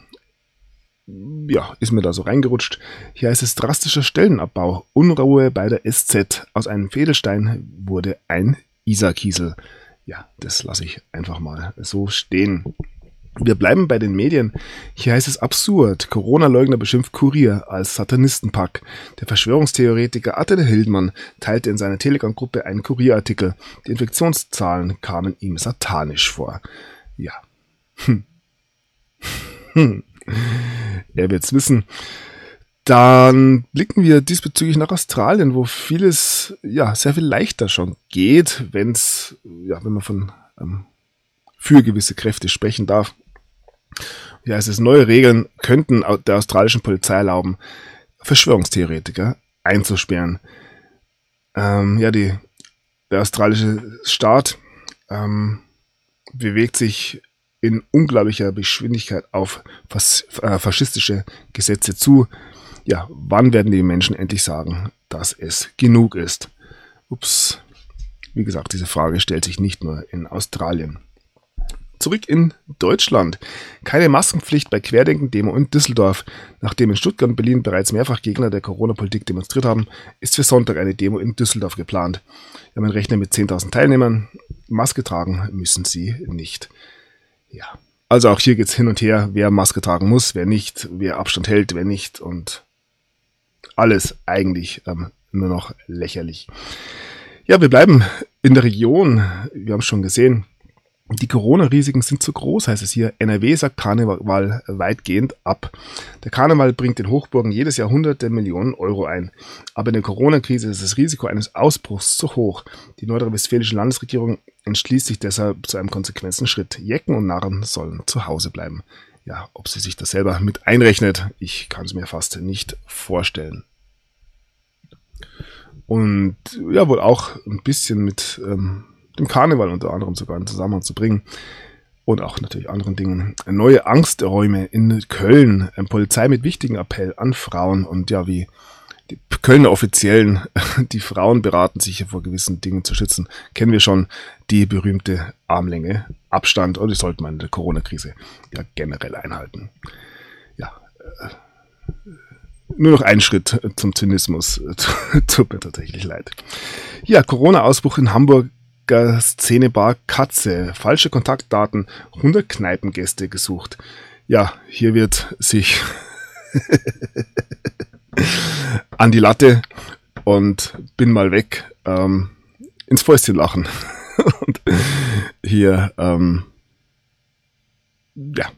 Ja, ist mir da so reingerutscht. Hier heißt es drastischer Stellenabbau. Unruhe bei der SZ. Aus einem Fädelstein wurde ein Isarkiesel. Ja, das lasse ich einfach mal so stehen. Wir bleiben bei den Medien. Hier heißt es absurd. Corona-Leugner beschimpft Kurier als Satanistenpack. Der Verschwörungstheoretiker Attila Hildmann teilte in seiner Telegram-Gruppe einen Kurierartikel. Die Infektionszahlen kamen ihm satanisch vor. Ja. Hm. Hm. Er wird's wissen. Dann blicken wir diesbezüglich nach Australien, wo vieles ja sehr viel leichter schon geht, wenn's ja, wenn man von ähm, für gewisse Kräfte sprechen darf. Ja, es ist neue Regeln könnten der australischen Polizei erlauben, Verschwörungstheoretiker einzusperren. Ähm, ja, die, der australische Staat ähm, bewegt sich in unglaublicher Geschwindigkeit auf fas äh, faschistische Gesetze zu. Ja, wann werden die Menschen endlich sagen, dass es genug ist? Ups. Wie gesagt, diese Frage stellt sich nicht nur in Australien. Zurück in Deutschland. Keine Maskenpflicht bei Querdenken-Demo in Düsseldorf. Nachdem in Stuttgart und Berlin bereits mehrfach Gegner der Corona-Politik demonstriert haben, ist für Sonntag eine Demo in Düsseldorf geplant. Wir haben einen Rechner mit 10.000 Teilnehmern. Maske tragen müssen sie nicht. Ja. Also auch hier geht es hin und her, wer Maske tragen muss, wer nicht, wer Abstand hält, wer nicht und alles eigentlich ähm, nur noch lächerlich. Ja, wir bleiben in der Region. Wir haben es schon gesehen. Die Corona-Risiken sind zu groß, heißt es hier. NRW sagt Karneval weitgehend ab. Der Karneval bringt den Hochburgen jedes Jahr hunderte Millionen Euro ein. Aber in der Corona-Krise ist das Risiko eines Ausbruchs zu hoch. Die nordrhein-westfälische Landesregierung entschließt sich deshalb zu einem konsequenten Schritt. Jecken und Narren sollen zu Hause bleiben. Ja, ob sie sich das selber mit einrechnet, ich kann es mir fast nicht vorstellen. Und ja, wohl auch ein bisschen mit ähm, dem Karneval unter anderem sogar in Zusammenhang zu bringen. Und auch natürlich anderen Dingen. Neue Angsträume in Köln. Polizei mit wichtigen Appell an Frauen und ja, wie die Kölner Offiziellen, die Frauen beraten, sich vor gewissen Dingen zu schützen, kennen wir schon die berühmte Armlänge Abstand und die sollte man in der Corona-Krise ja generell einhalten. Ja, äh, nur noch ein Schritt zum Zynismus. Tut mir tatsächlich leid. Ja, Corona-Ausbruch in Hamburg Szenebar Katze. Falsche Kontaktdaten, 100 Kneipengäste gesucht. Ja, hier wird sich an die Latte und bin mal weg ähm, ins Fäustchen lachen. und hier, ähm, ja,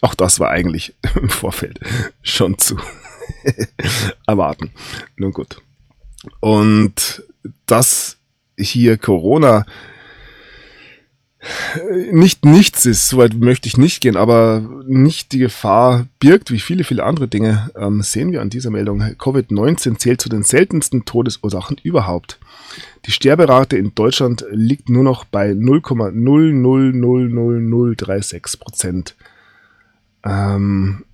auch das war eigentlich im Vorfeld schon zu erwarten. Nun gut. Und das hier Corona nicht nichts ist, soweit möchte ich nicht gehen, aber nicht die Gefahr birgt, wie viele, viele andere Dinge, ähm, sehen wir an dieser Meldung. Covid-19 zählt zu den seltensten Todesursachen überhaupt. Die Sterberate in Deutschland liegt nur noch bei 0,0000036 Prozent. Ähm,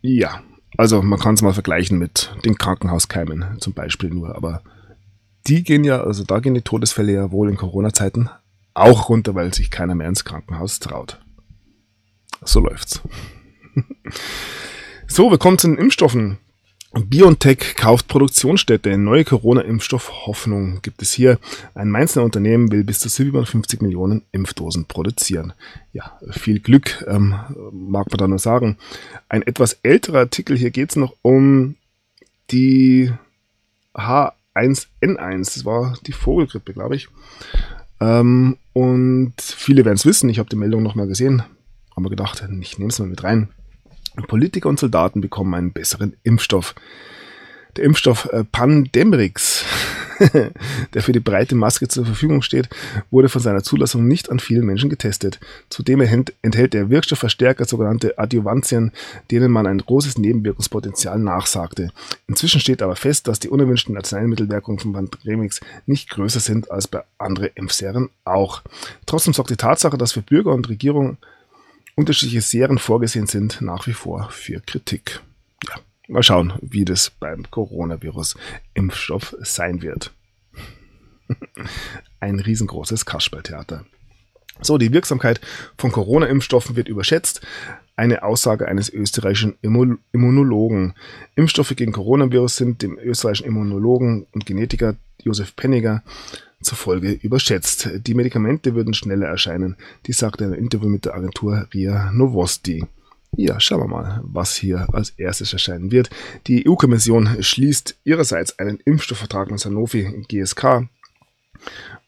ja, also man kann es mal vergleichen mit den Krankenhauskeimen zum Beispiel nur, aber die gehen ja, also da gehen die Todesfälle ja wohl in Corona-Zeiten auch runter, weil sich keiner mehr ins Krankenhaus traut. So läuft's. so, wir kommen zu den Impfstoffen. BioNTech kauft Produktionsstätte. Neue Corona-Impfstoff Hoffnung gibt es hier. Ein Mainzer Unternehmen will bis zu 750 Millionen Impfdosen produzieren. Ja, viel Glück, ähm, mag man da nur sagen. Ein etwas älterer Artikel, hier geht es noch um die H 1N1. Das war die Vogelgrippe, glaube ich. Ähm, und viele werden es wissen. Ich habe die Meldung nochmal gesehen. Haben wir gedacht, ich nehme es mal mit rein. Politiker und Soldaten bekommen einen besseren Impfstoff. Der Impfstoff äh, Pandemrix der für die breite Maske zur Verfügung steht, wurde von seiner Zulassung nicht an vielen Menschen getestet. Zudem enthält der Wirkstoffverstärker sogenannte Adjuvantien, denen man ein großes Nebenwirkungspotenzial nachsagte. Inzwischen steht aber fest, dass die unerwünschten Arzneimittelwirkungen von Pandemrix nicht größer sind als bei anderen Impfserien auch. Trotzdem sorgt die Tatsache, dass für Bürger und Regierung unterschiedliche Serien vorgesehen sind, nach wie vor für Kritik. Mal schauen, wie das beim Coronavirus-Impfstoff sein wird. Ein riesengroßes Kasperltheater. So, die Wirksamkeit von Corona-Impfstoffen wird überschätzt. Eine Aussage eines österreichischen Immunologen. Impfstoffe gegen Coronavirus sind dem österreichischen Immunologen und Genetiker Josef Penniger zufolge überschätzt. Die Medikamente würden schneller erscheinen. Dies sagte er in einem Interview mit der Agentur RIA Novosti. Ja, schauen wir mal, was hier als erstes erscheinen wird. Die EU-Kommission schließt ihrerseits einen Impfstoffvertrag mit Sanofi GSK.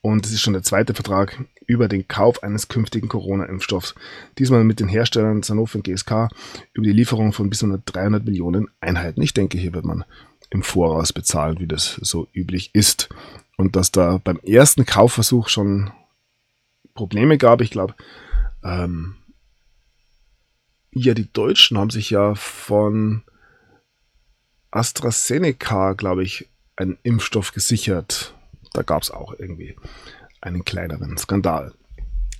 Und es ist schon der zweite Vertrag über den Kauf eines künftigen Corona-Impfstoffs. Diesmal mit den Herstellern Sanofi und GSK über die Lieferung von bis zu 300 Millionen Einheiten. Ich denke, hier wird man im Voraus bezahlen, wie das so üblich ist. Und dass da beim ersten Kaufversuch schon Probleme gab, ich glaube, ähm, ja, die Deutschen haben sich ja von AstraZeneca, glaube ich, einen Impfstoff gesichert. Da gab es auch irgendwie einen kleineren Skandal.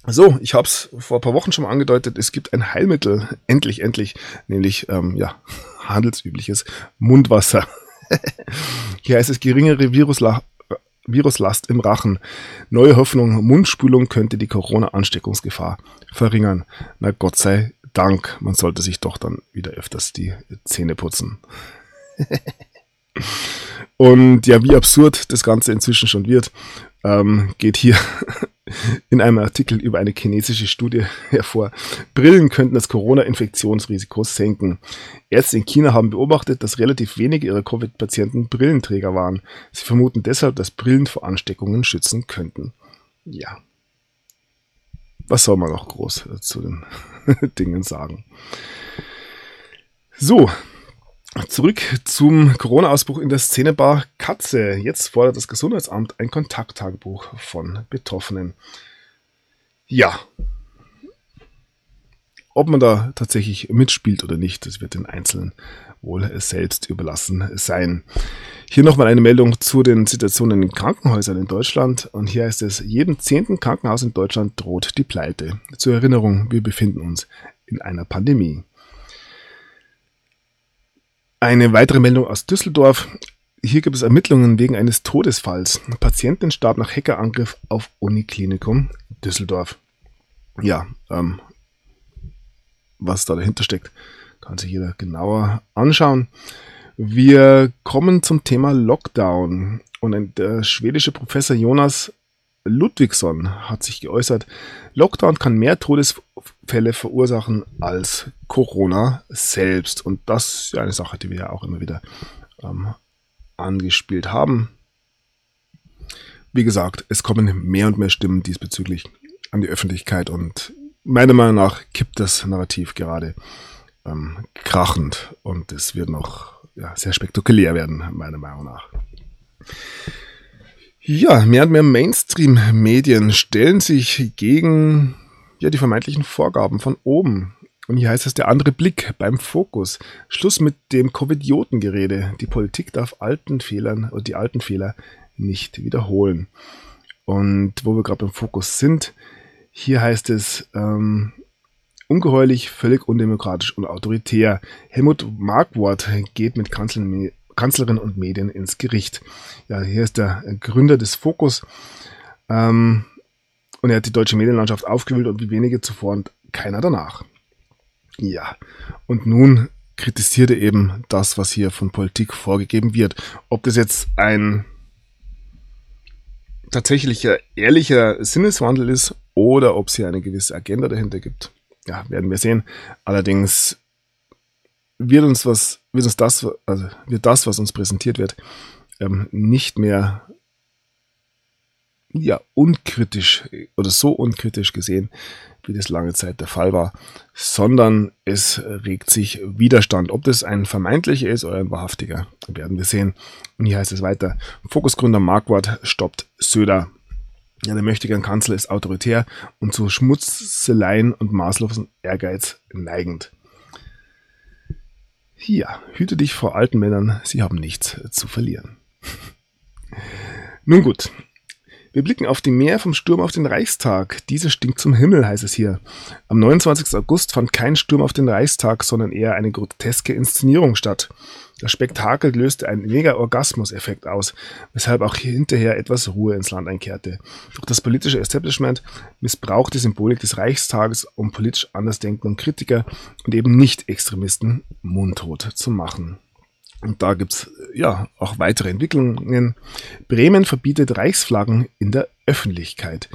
So, ich habe es vor ein paar Wochen schon mal angedeutet, es gibt ein Heilmittel, endlich, endlich, nämlich, ähm, ja, handelsübliches Mundwasser. Hier heißt es geringere Virusla Viruslast im Rachen. Neue Hoffnung, Mundspülung könnte die Corona-Ansteckungsgefahr verringern. Na Gott sei Dank, man sollte sich doch dann wieder öfters die Zähne putzen. Und ja, wie absurd das Ganze inzwischen schon wird, ähm, geht hier in einem Artikel über eine chinesische Studie hervor. Brillen könnten das Corona-Infektionsrisiko senken. Ärzte in China haben beobachtet, dass relativ wenige ihrer Covid-Patienten Brillenträger waren. Sie vermuten deshalb, dass Brillen vor Ansteckungen schützen könnten. Ja, was soll man noch groß äh, zu den Dingen sagen? So, zurück zum Corona-Ausbruch in der Szenebar Katze. Jetzt fordert das Gesundheitsamt ein Kontakttagebuch von Betroffenen. Ja, ob man da tatsächlich mitspielt oder nicht, das wird den Einzelnen wohl selbst überlassen sein. Hier nochmal eine Meldung zu den Situationen in Krankenhäusern in Deutschland. Und hier heißt es, jedem zehnten Krankenhaus in Deutschland droht die Pleite. Zur Erinnerung, wir befinden uns in einer Pandemie. Eine weitere Meldung aus Düsseldorf. Hier gibt es Ermittlungen wegen eines Todesfalls. Patientin starb nach Hackerangriff auf Uniklinikum Düsseldorf. Ja, ähm, was da dahinter steckt, kann sich jeder genauer anschauen. Wir kommen zum Thema Lockdown. Und der schwedische Professor Jonas Ludwigsson hat sich geäußert, Lockdown kann mehr Todesfälle verursachen als Corona selbst. Und das ist eine Sache, die wir ja auch immer wieder ähm, angespielt haben. Wie gesagt, es kommen mehr und mehr Stimmen diesbezüglich an die Öffentlichkeit und meiner Meinung nach kippt das Narrativ gerade ähm, krachend und es wird noch ja, sehr spektakulär werden, meiner Meinung nach. Ja, mehr und mehr Mainstream-Medien stellen sich gegen ja, die vermeintlichen Vorgaben von oben. Und hier heißt es der andere Blick beim Fokus. Schluss mit dem Covidiotengerede. Die Politik darf alten Fehlern und die alten Fehler nicht wiederholen. Und wo wir gerade beim Fokus sind, hier heißt es, ähm, ungeheuerlich, völlig undemokratisch und autoritär. Helmut Markwort geht mit Kanzlerin, und Medien ins Gericht. Ja, hier ist der Gründer des Fokus. Ähm, und er hat die deutsche Medienlandschaft aufgewühlt und wie wenige zuvor und keiner danach. Ja, und nun kritisiert er eben das, was hier von Politik vorgegeben wird. Ob das jetzt ein tatsächlicher, ehrlicher Sinneswandel ist oder ob es hier eine gewisse Agenda dahinter gibt. Ja, werden wir sehen. Allerdings wird uns was, wird uns das, also wird das, was uns präsentiert wird, ähm, nicht mehr ja, unkritisch oder so unkritisch gesehen, wie das lange Zeit der Fall war, sondern es regt sich Widerstand. Ob das ein vermeintlicher ist oder ein wahrhaftiger, werden wir sehen. Und hier heißt es weiter, Fokusgründer Marquardt stoppt Söder. Ja, der mächtige Kanzler ist autoritär und zu Schmutzeleien und maßlosen Ehrgeiz neigend. Hier, hüte dich vor alten Männern, sie haben nichts zu verlieren. Nun gut, wir blicken auf die Meer vom Sturm auf den Reichstag. Dieser stinkt zum Himmel, heißt es hier. Am 29. August fand kein Sturm auf den Reichstag, sondern eher eine groteske Inszenierung statt. Das Spektakel löste einen mega Orgasmus-Effekt aus, weshalb auch hinterher etwas Ruhe ins Land einkehrte. Doch das politische Establishment missbrauchte die Symbolik des Reichstages, um politisch Andersdenkende und Kritiker und eben Nicht-Extremisten mundtot zu machen. Und da gibt's ja auch weitere Entwicklungen. Bremen verbietet Reichsflaggen in der Öffentlichkeit.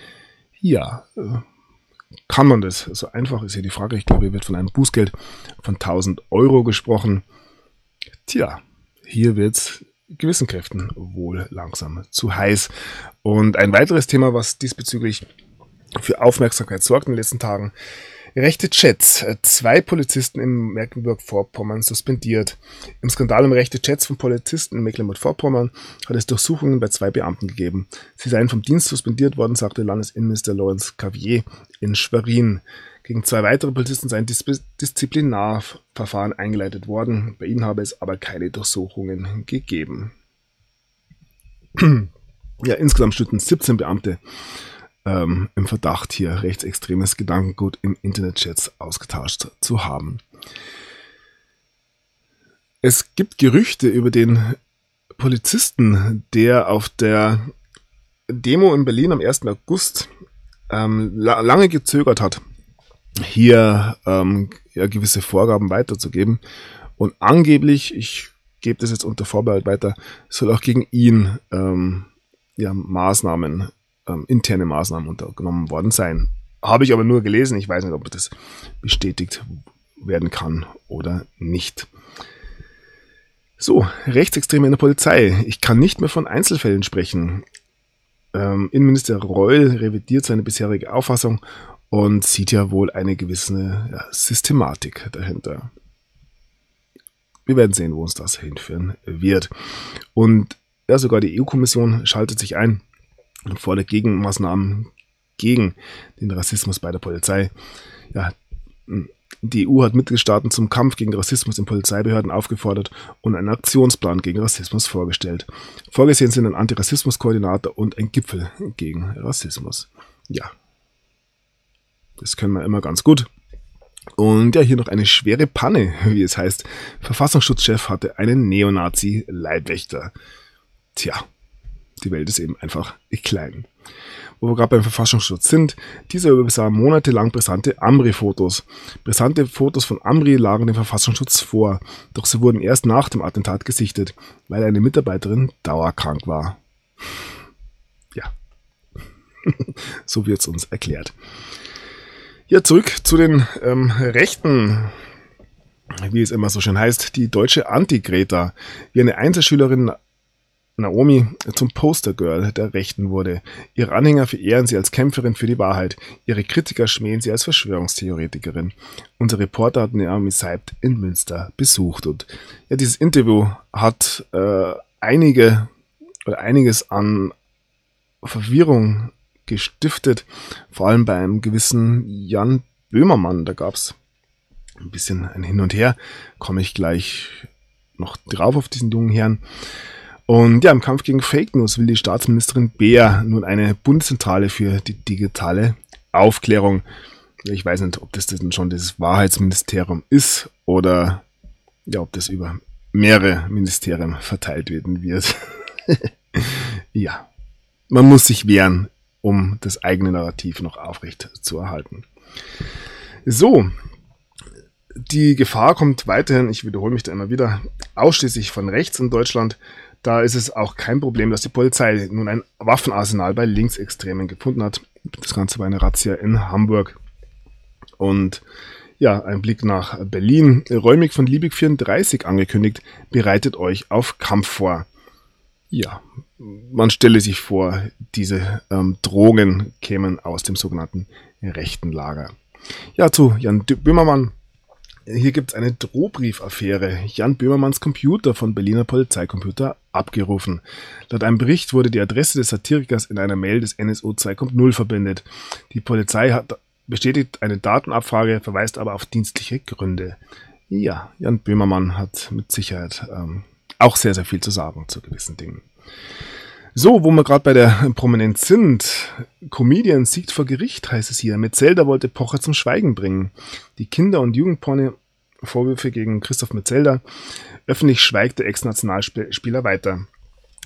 Ja, äh, kann man das? So einfach ist hier die Frage. Ich glaube, hier wird von einem Bußgeld von 1000 Euro gesprochen. Tja, hier wird's gewissen Kräften wohl langsam zu heiß. Und ein weiteres Thema, was diesbezüglich für Aufmerksamkeit sorgt in den letzten Tagen, Rechte Chats. Zwei Polizisten in Mecklenburg-Vorpommern suspendiert. Im Skandal um rechte Chats von Polizisten in Mecklenburg-Vorpommern hat es Durchsuchungen bei zwei Beamten gegeben. Sie seien vom Dienst suspendiert worden, sagte Landesinnenminister Lorenz Cavier in Schwerin. Gegen zwei weitere Polizisten seien Dis Disziplinarverfahren eingeleitet worden. Bei ihnen habe es aber keine Durchsuchungen gegeben. ja, insgesamt stünden 17 Beamte ähm, im Verdacht, hier rechtsextremes Gedankengut im Internetchats ausgetauscht zu haben. Es gibt Gerüchte über den Polizisten, der auf der Demo in Berlin am 1. August ähm, la lange gezögert hat, hier ähm, ja, gewisse Vorgaben weiterzugeben. Und angeblich, ich gebe das jetzt unter Vorbehalt weiter, soll auch gegen ihn ähm, ja, Maßnahmen ähm, interne Maßnahmen unternommen worden sein. Habe ich aber nur gelesen. Ich weiß nicht, ob das bestätigt werden kann oder nicht. So, Rechtsextreme in der Polizei. Ich kann nicht mehr von Einzelfällen sprechen. Ähm, Innenminister Reul revidiert seine bisherige Auffassung und sieht ja wohl eine gewisse ja, Systematik dahinter. Wir werden sehen, wo uns das hinführen wird. Und ja, sogar die EU-Kommission schaltet sich ein und fordert Gegenmaßnahmen gegen den Rassismus bei der Polizei. Ja, die EU hat Mitgliedstaaten zum Kampf gegen Rassismus in Polizeibehörden aufgefordert und einen Aktionsplan gegen Rassismus vorgestellt. Vorgesehen sind ein Antirassismus-Koordinator und ein Gipfel gegen Rassismus. Ja, das können wir immer ganz gut. Und ja, hier noch eine schwere Panne, wie es heißt. Verfassungsschutzchef hatte einen Neonazi-Leibwächter. Tja, die Welt ist eben einfach klein. Wo wir gerade beim Verfassungsschutz sind, dieser übersah monatelang brisante Amri-Fotos. Brisante Fotos von Amri lagen dem Verfassungsschutz vor, doch sie wurden erst nach dem Attentat gesichtet, weil eine Mitarbeiterin dauerkrank war. Ja, so wird es uns erklärt. Ja, zurück zu den ähm, Rechten wie es immer so schön heißt, die deutsche Anti-Greta, wie eine Einzelschülerin Naomi zum Postergirl der Rechten wurde. Ihre Anhänger verehren sie als Kämpferin für die Wahrheit. Ihre Kritiker schmähen sie als Verschwörungstheoretikerin. Unser Reporter hat Naomi Seibt in Münster besucht und ja, dieses Interview hat äh, einige oder einiges an Verwirrung gestiftet, vor allem bei einem gewissen Jan Böhmermann. Da gab es ein bisschen ein Hin und Her, komme ich gleich noch drauf auf diesen jungen Herrn. Und ja, im Kampf gegen Fake News will die Staatsministerin Beer nun eine Bundeszentrale für die digitale Aufklärung. Ich weiß nicht, ob das denn schon das Wahrheitsministerium ist oder ja, ob das über mehrere Ministerien verteilt werden wird. ja, man muss sich wehren, um das eigene Narrativ noch aufrecht zu erhalten. So, die Gefahr kommt weiterhin, ich wiederhole mich da immer wieder, ausschließlich von rechts in Deutschland. Da ist es auch kein Problem, dass die Polizei nun ein Waffenarsenal bei Linksextremen gefunden hat. Das Ganze war eine Razzia in Hamburg. Und ja, ein Blick nach Berlin. Räumig von Liebig 34 angekündigt. Bereitet euch auf Kampf vor. Ja, man stelle sich vor, diese ähm, Drohungen kämen aus dem sogenannten rechten Lager. Ja, zu Jan Böhmermann. Hier gibt es eine Drohbriefaffäre. Jan Böhmermanns Computer von Berliner Polizeicomputer abgerufen. Laut einem Bericht wurde die Adresse des Satirikers in einer Mail des NSO 2.0 verwendet. Die Polizei hat bestätigt eine Datenabfrage, verweist aber auf dienstliche Gründe. Ja, Jan Böhmermann hat mit Sicherheit ähm, auch sehr, sehr viel zu sagen zu gewissen Dingen. So, wo wir gerade bei der Prominenz sind. Comedian siegt vor Gericht, heißt es hier. Metzelder wollte Pocher zum Schweigen bringen. Die Kinder- und Jugendporne Vorwürfe gegen Christoph Metzelder. Öffentlich schweigt der Ex-Nationalspieler weiter.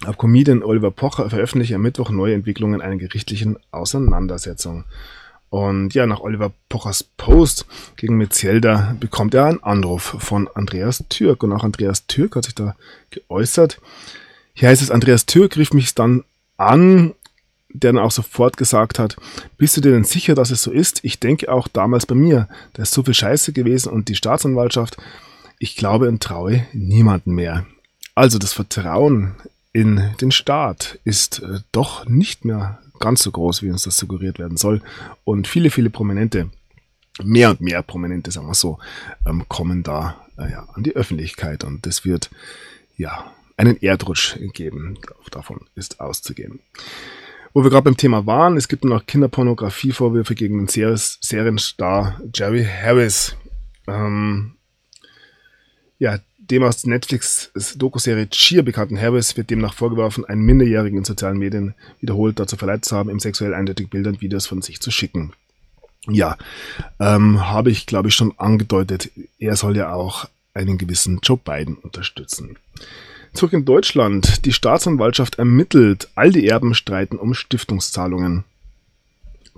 Auch Comedian Oliver Pocher veröffentlicht am Mittwoch neue Entwicklungen einer gerichtlichen Auseinandersetzung. Und ja, nach Oliver Pochers Post gegen Metzelder bekommt er einen Anruf von Andreas Türk. Und auch Andreas Türk hat sich da geäußert. Hier heißt es, Andreas Türk rief mich dann an, der dann auch sofort gesagt hat, bist du dir denn sicher, dass es so ist? Ich denke auch damals bei mir, da ist so viel Scheiße gewesen und die Staatsanwaltschaft, ich glaube und traue niemanden mehr. Also das Vertrauen in den Staat ist äh, doch nicht mehr ganz so groß, wie uns das suggeriert werden soll. Und viele, viele Prominente, mehr und mehr Prominente, sagen wir so, ähm, kommen da äh, ja, an die Öffentlichkeit und das wird ja einen Erdrutsch geben. Davon ist auszugehen. Wo wir gerade beim Thema waren, es gibt noch Kinderpornografie-Vorwürfe gegen den Series Serienstar Jerry Harris. Ähm, ja, dem aus Netflix-Dokuserie Cheer bekannten Harris wird demnach vorgeworfen, einen Minderjährigen in sozialen Medien wiederholt dazu verleitet zu haben, ihm sexuell eindeutig Bilder und Videos von sich zu schicken. Ja, ähm, habe ich glaube ich schon angedeutet, er soll ja auch einen gewissen Joe Biden unterstützen. Zurück in Deutschland. Die Staatsanwaltschaft ermittelt. All die Erben streiten um Stiftungszahlungen.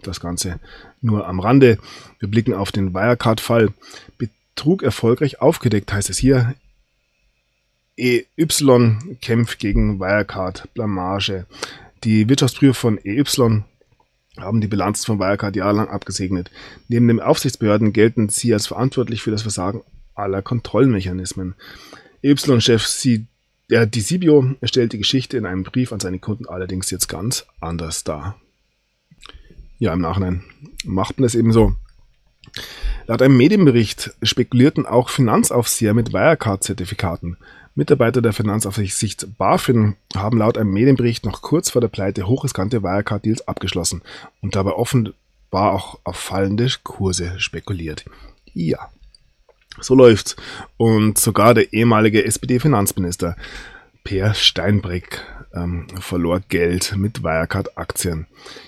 Das Ganze nur am Rande. Wir blicken auf den Wirecard-Fall. Betrug erfolgreich aufgedeckt, heißt es hier. EY kämpft gegen Wirecard. Blamage. Die Wirtschaftsprüfer von EY haben die Bilanz von Wirecard jahrelang abgesegnet. Neben den Aufsichtsbehörden gelten sie als verantwortlich für das Versagen aller Kontrollmechanismen. EY-Chef der Disibio stellt die Geschichte in einem Brief an seine Kunden allerdings jetzt ganz anders dar. Ja, im Nachhinein macht man es eben so. Laut einem Medienbericht spekulierten auch Finanzaufseher mit Wirecard-Zertifikaten. Mitarbeiter der Finanzaufsicht BaFin haben laut einem Medienbericht noch kurz vor der Pleite hochriskante Wirecard-Deals abgeschlossen und dabei offenbar auch auf fallende Kurse spekuliert. Ja, so läuft's. Und sogar der ehemalige SPD-Finanzminister Per Steinbrück ähm, verlor Geld mit Wirecard-Aktien.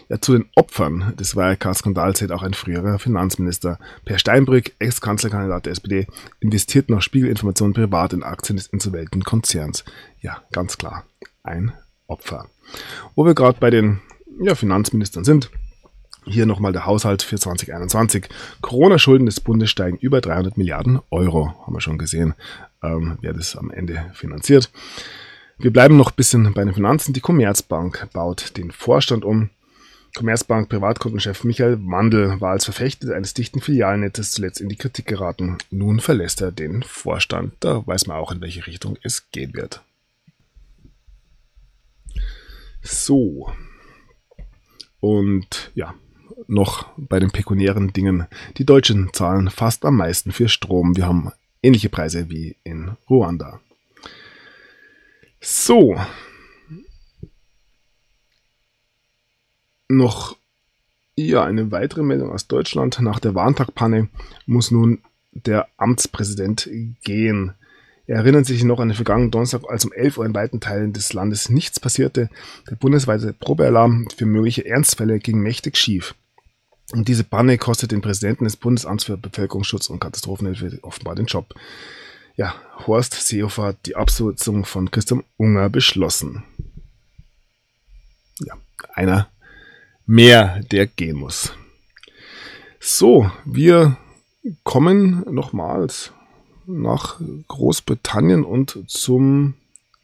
Ja, zu den Opfern des Wirecard-Skandals zählt auch ein früherer Finanzminister. Per Steinbrück, Ex-Kanzlerkandidat der SPD, investiert nach Spiegelinformationen privat in Aktien des insolventen Konzerns. Ja, ganz klar, ein Opfer. Wo wir gerade bei den ja, Finanzministern sind, hier nochmal der Haushalt für 2021. Corona-Schulden des Bundes steigen über 300 Milliarden Euro. Haben wir schon gesehen, ähm, wer das am Ende finanziert. Wir bleiben noch ein bisschen bei den Finanzen. Die Commerzbank baut den Vorstand um. Commerzbank Privatkundenchef Michael Wandel war als Verfechter eines dichten Filialnetzes zuletzt in die Kritik geraten. Nun verlässt er den Vorstand. Da weiß man auch, in welche Richtung es gehen wird. So. Und ja, noch bei den pekuniären Dingen. Die Deutschen zahlen fast am meisten für Strom. Wir haben ähnliche Preise wie in Ruanda. So. Noch ja, eine weitere Meldung aus Deutschland. Nach der Warntagpanne muss nun der Amtspräsident gehen. Erinnern Sie sich noch an den vergangenen Donnerstag, als um 11 Uhr in weiten Teilen des Landes nichts passierte? Der bundesweite Probealarm für mögliche Ernstfälle ging mächtig schief. Und diese Panne kostet den Präsidenten des Bundesamts für Bevölkerungsschutz und Katastrophenhilfe offenbar den Job. Ja, Horst Seehofer hat die Absetzung von Christian Unger beschlossen. Ja, einer mehr, der gehen muss. So, wir kommen nochmals nach Großbritannien und zum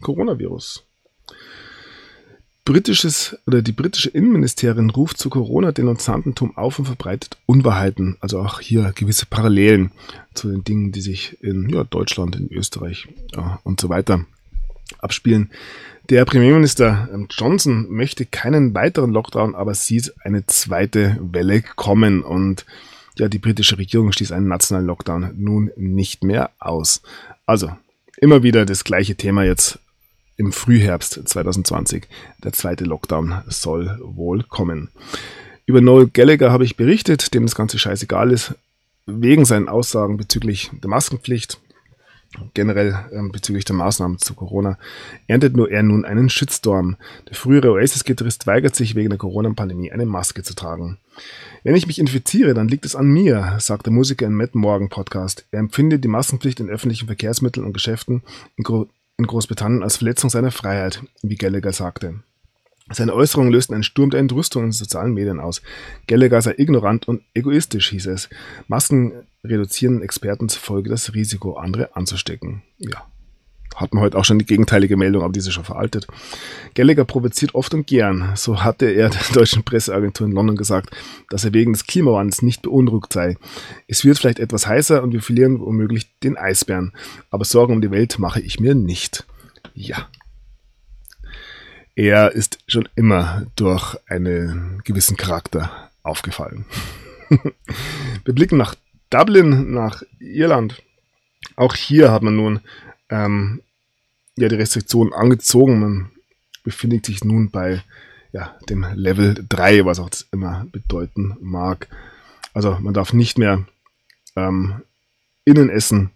Coronavirus britisches oder die britische Innenministerin ruft zu Corona-Denunziantentum auf und verbreitet Unwahrheiten. Also auch hier gewisse Parallelen zu den Dingen, die sich in ja, Deutschland, in Österreich ja, und so weiter abspielen. Der Premierminister ähm, Johnson möchte keinen weiteren Lockdown, aber sieht eine zweite Welle kommen und ja, die britische Regierung stieß einen nationalen Lockdown nun nicht mehr aus. Also, immer wieder das gleiche Thema jetzt im Frühherbst 2020. Der zweite Lockdown soll wohl kommen. Über Noel Gallagher habe ich berichtet, dem das Ganze scheißegal ist, wegen seinen Aussagen bezüglich der Maskenpflicht, generell ähm, bezüglich der Maßnahmen zu Corona, erntet nur er nun einen Shitstorm. Der frühere Oasis-Gitarrist weigert sich wegen der Corona-Pandemie eine Maske zu tragen. Wenn ich mich infiziere, dann liegt es an mir, sagt der Musiker im Matt Morgan Podcast. Er empfindet die Maskenpflicht in öffentlichen Verkehrsmitteln und Geschäften in, in Großbritannien als Verletzung seiner Freiheit, wie Gallagher sagte. Seine Äußerungen lösten einen Sturm der Entrüstung in sozialen Medien aus. Gallagher sei ignorant und egoistisch, hieß es. Masken reduzieren Experten zufolge das Risiko, andere anzustecken. Ja, hat man heute auch schon die gegenteilige Meldung, aber diese ist schon veraltet. Gallagher provoziert oft und gern. So hatte er der deutschen Presseagentur in London gesagt, dass er wegen des Klimawandels nicht beunruhigt sei. Es wird vielleicht etwas heißer und wir verlieren womöglich den Eisbären. Aber Sorgen um die Welt mache ich mir nicht. Ja, er ist schon immer durch einen gewissen Charakter aufgefallen. Wir blicken nach Dublin, nach Irland. Auch hier hat man nun ähm, ja, die Restriktionen angezogen. Man befindet sich nun bei ja, dem Level 3, was auch das immer bedeuten mag. Also man darf nicht mehr ähm, innen essen.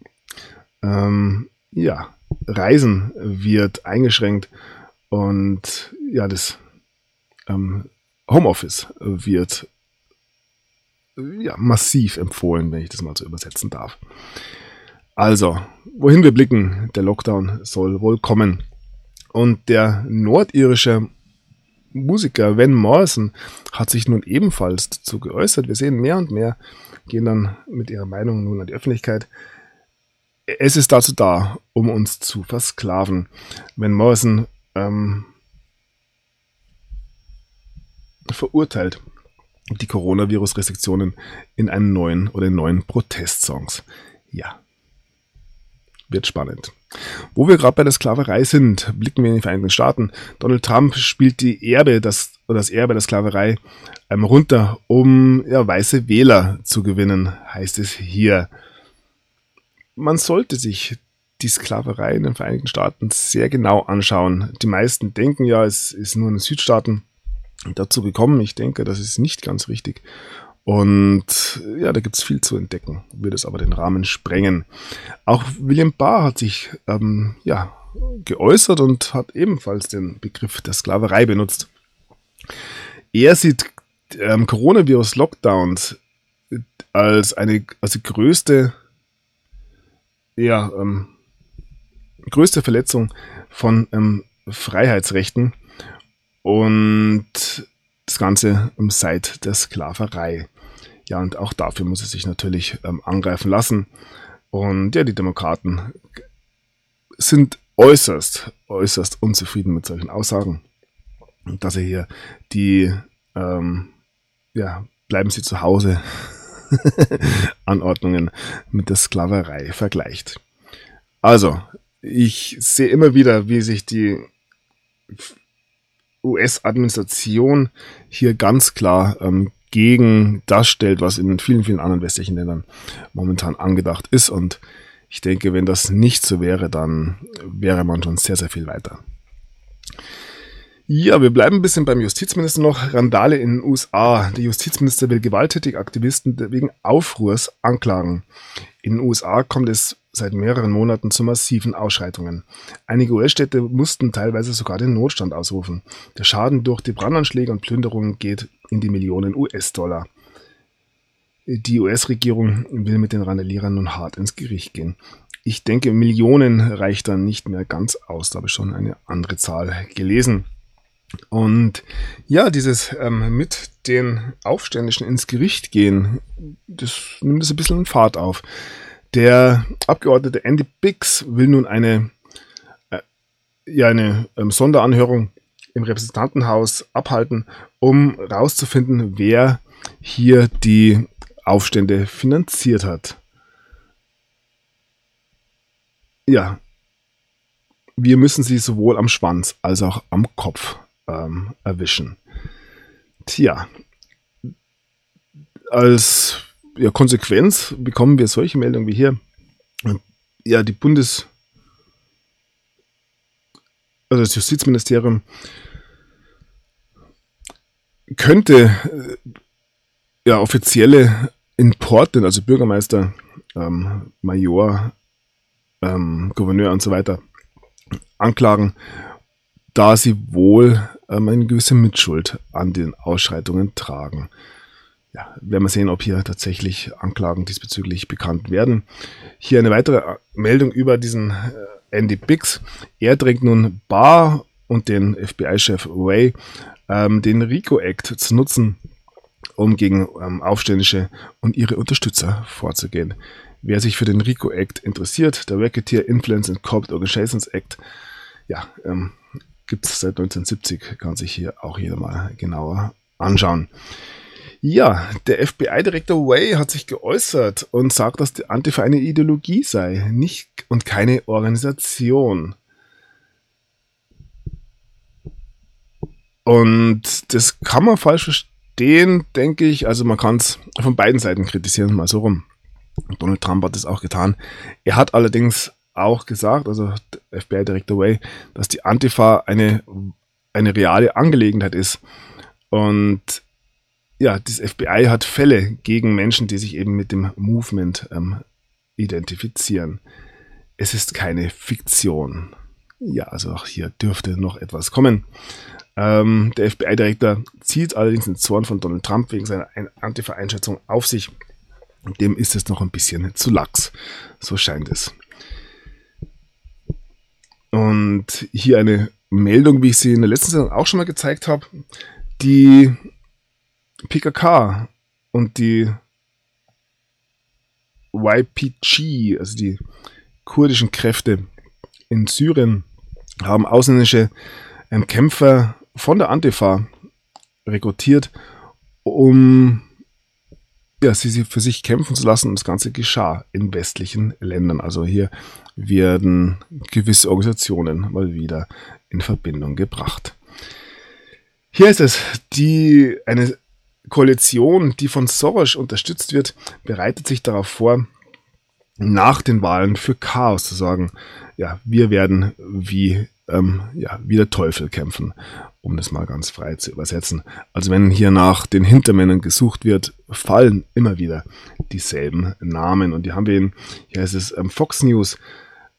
Ähm, ja, Reisen wird eingeschränkt und ja, das ähm, Homeoffice wird ja, massiv empfohlen, wenn ich das mal so übersetzen darf. Also, wohin wir blicken, der Lockdown soll wohl kommen. Und der nordirische Musiker Van Morrison hat sich nun ebenfalls dazu geäußert. Wir sehen mehr und mehr gehen dann mit ihrer Meinung nun an die Öffentlichkeit. Es ist dazu da, um uns zu versklaven. Van Morrison ähm, verurteilt die Coronavirus-Restriktionen in einem neuen oder in neuen Protestsongs. Ja, wird spannend. Wo wir gerade bei der Sklaverei sind, blicken wir in die Vereinigten Staaten. Donald Trump spielt die Erbe, das, oder das Erbe der Sklaverei ähm, runter, um ja, weiße Wähler zu gewinnen, heißt es hier. Man sollte sich die Sklaverei in den Vereinigten Staaten sehr genau anschauen. Die meisten denken ja, es ist nur in den Südstaaten dazu gekommen. Ich denke, das ist nicht ganz richtig. Und ja, da gibt es viel zu entdecken, würde es aber den Rahmen sprengen. Auch William Barr hat sich ähm, ja, geäußert und hat ebenfalls den Begriff der Sklaverei benutzt. Er sieht ähm, Coronavirus-Lockdowns als eine als die größte ja, ähm, größte Verletzung von ähm, Freiheitsrechten und das Ganze seit der Sklaverei. Ja, und auch dafür muss es sich natürlich ähm, angreifen lassen. Und ja, die Demokraten sind äußerst, äußerst unzufrieden mit solchen Aussagen. Und dass er hier die, ähm, ja, bleiben Sie zu Hause Anordnungen mit der Sklaverei vergleicht. Also, ich sehe immer wieder, wie sich die US-Administration hier ganz klar ähm, gegen das stellt, was in vielen, vielen anderen westlichen Ländern momentan angedacht ist. Und ich denke, wenn das nicht so wäre, dann wäre man schon sehr, sehr viel weiter. Ja, wir bleiben ein bisschen beim Justizminister noch. Randale in den USA. Der Justizminister will gewalttätig Aktivisten wegen Aufruhrs anklagen. In den USA kommt es seit mehreren Monaten zu massiven Ausschreitungen. Einige US-Städte mussten teilweise sogar den Notstand ausrufen. Der Schaden durch die Brandanschläge und Plünderungen geht in die Millionen US-Dollar. Die US-Regierung will mit den Randalierern nun hart ins Gericht gehen. Ich denke, Millionen reicht dann nicht mehr ganz aus. Da habe ich schon eine andere Zahl gelesen. Und ja, dieses ähm, mit den Aufständischen ins Gericht gehen, das nimmt es ein bisschen Fahrt auf. Der Abgeordnete Andy Biggs will nun eine, äh, ja, eine ähm, Sonderanhörung im Repräsentantenhaus abhalten, um herauszufinden, wer hier die Aufstände finanziert hat. Ja, wir müssen sie sowohl am Schwanz als auch am Kopf ähm, erwischen. Tja, als ja, Konsequenz bekommen wir solche Meldungen wie hier. Ja, die Bundes, also das Justizministerium könnte äh, ja offizielle Importe, also Bürgermeister, ähm, Major, ähm, Gouverneur und so weiter, anklagen, da sie wohl ähm, eine gewisse Mitschuld an den Ausschreitungen tragen. Ja, werden wir sehen, ob hier tatsächlich Anklagen diesbezüglich bekannt werden. Hier eine weitere Meldung über diesen äh, Andy Biggs. Er trägt nun Barr und den FBI-Chef Way ähm, den RICO Act zu nutzen, um gegen ähm, Aufständische und ihre Unterstützer vorzugehen. Wer sich für den RICO Act interessiert, der Racketeer Influence and Corporate Organizations Act, ja, ähm, gibt es seit 1970, kann sich hier auch jeder mal genauer anschauen. Ja, der FBI-Direktor Way hat sich geäußert und sagt, dass die Antifa eine Ideologie sei, nicht und keine Organisation. Und das kann man falsch verstehen, denke ich. Also man kann es von beiden Seiten kritisieren, mal so rum. Donald Trump hat das auch getan. Er hat allerdings auch gesagt, also FBI-Direktor Way, dass die Antifa eine, eine reale Angelegenheit ist. Und ja, das FBI hat Fälle gegen Menschen, die sich eben mit dem Movement ähm, identifizieren. Es ist keine Fiktion. Ja, also auch hier dürfte noch etwas kommen. Ähm, der FBI-Direktor zieht allerdings den Zorn von Donald Trump wegen seiner Antifa-Einschätzung auf sich. Dem ist es noch ein bisschen zu lax. So scheint es. Und hier eine Meldung, wie ich sie in der letzten Sendung auch schon mal gezeigt habe. Die PKK und die YPG, also die kurdischen Kräfte in Syrien, haben ausländische ähm, Kämpfer von der Antifa rekrutiert, um ja, sie für sich kämpfen zu lassen. Und das Ganze geschah in westlichen Ländern. Also hier werden gewisse Organisationen mal wieder in Verbindung gebracht. Hier ist es, die, eine Koalition, die von Soros unterstützt wird, bereitet sich darauf vor, nach den Wahlen für Chaos zu sorgen. Ja, wir werden wie ähm, ja, wie der Teufel kämpfen, um das mal ganz frei zu übersetzen. Also wenn hier nach den Hintermännern gesucht wird, fallen immer wieder dieselben Namen. Und die haben wir in, hier heißt es ähm, Fox News,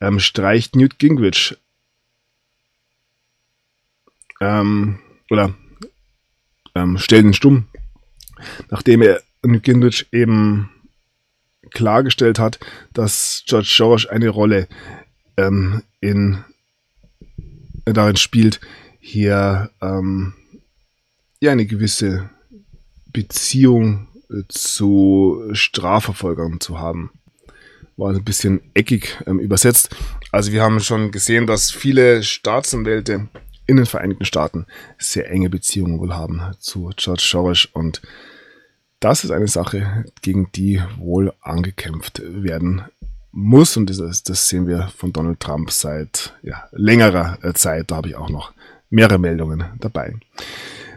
ähm, streicht Newt Gingrich ähm, oder ähm, stellt ihn stumm, nachdem er Gingrich eben klargestellt hat, dass George Soros eine Rolle ähm, in darin spielt, hier ähm, ja eine gewisse Beziehung äh, zu Strafverfolgern zu haben. War ein bisschen eckig ähm, übersetzt. Also wir haben schon gesehen, dass viele Staatsanwälte in den Vereinigten Staaten sehr enge Beziehungen wohl haben zu George Soros und das ist eine Sache, gegen die wohl angekämpft werden muss. Und das, das sehen wir von Donald Trump seit ja, längerer äh, Zeit. Da habe ich auch noch mehrere Meldungen dabei.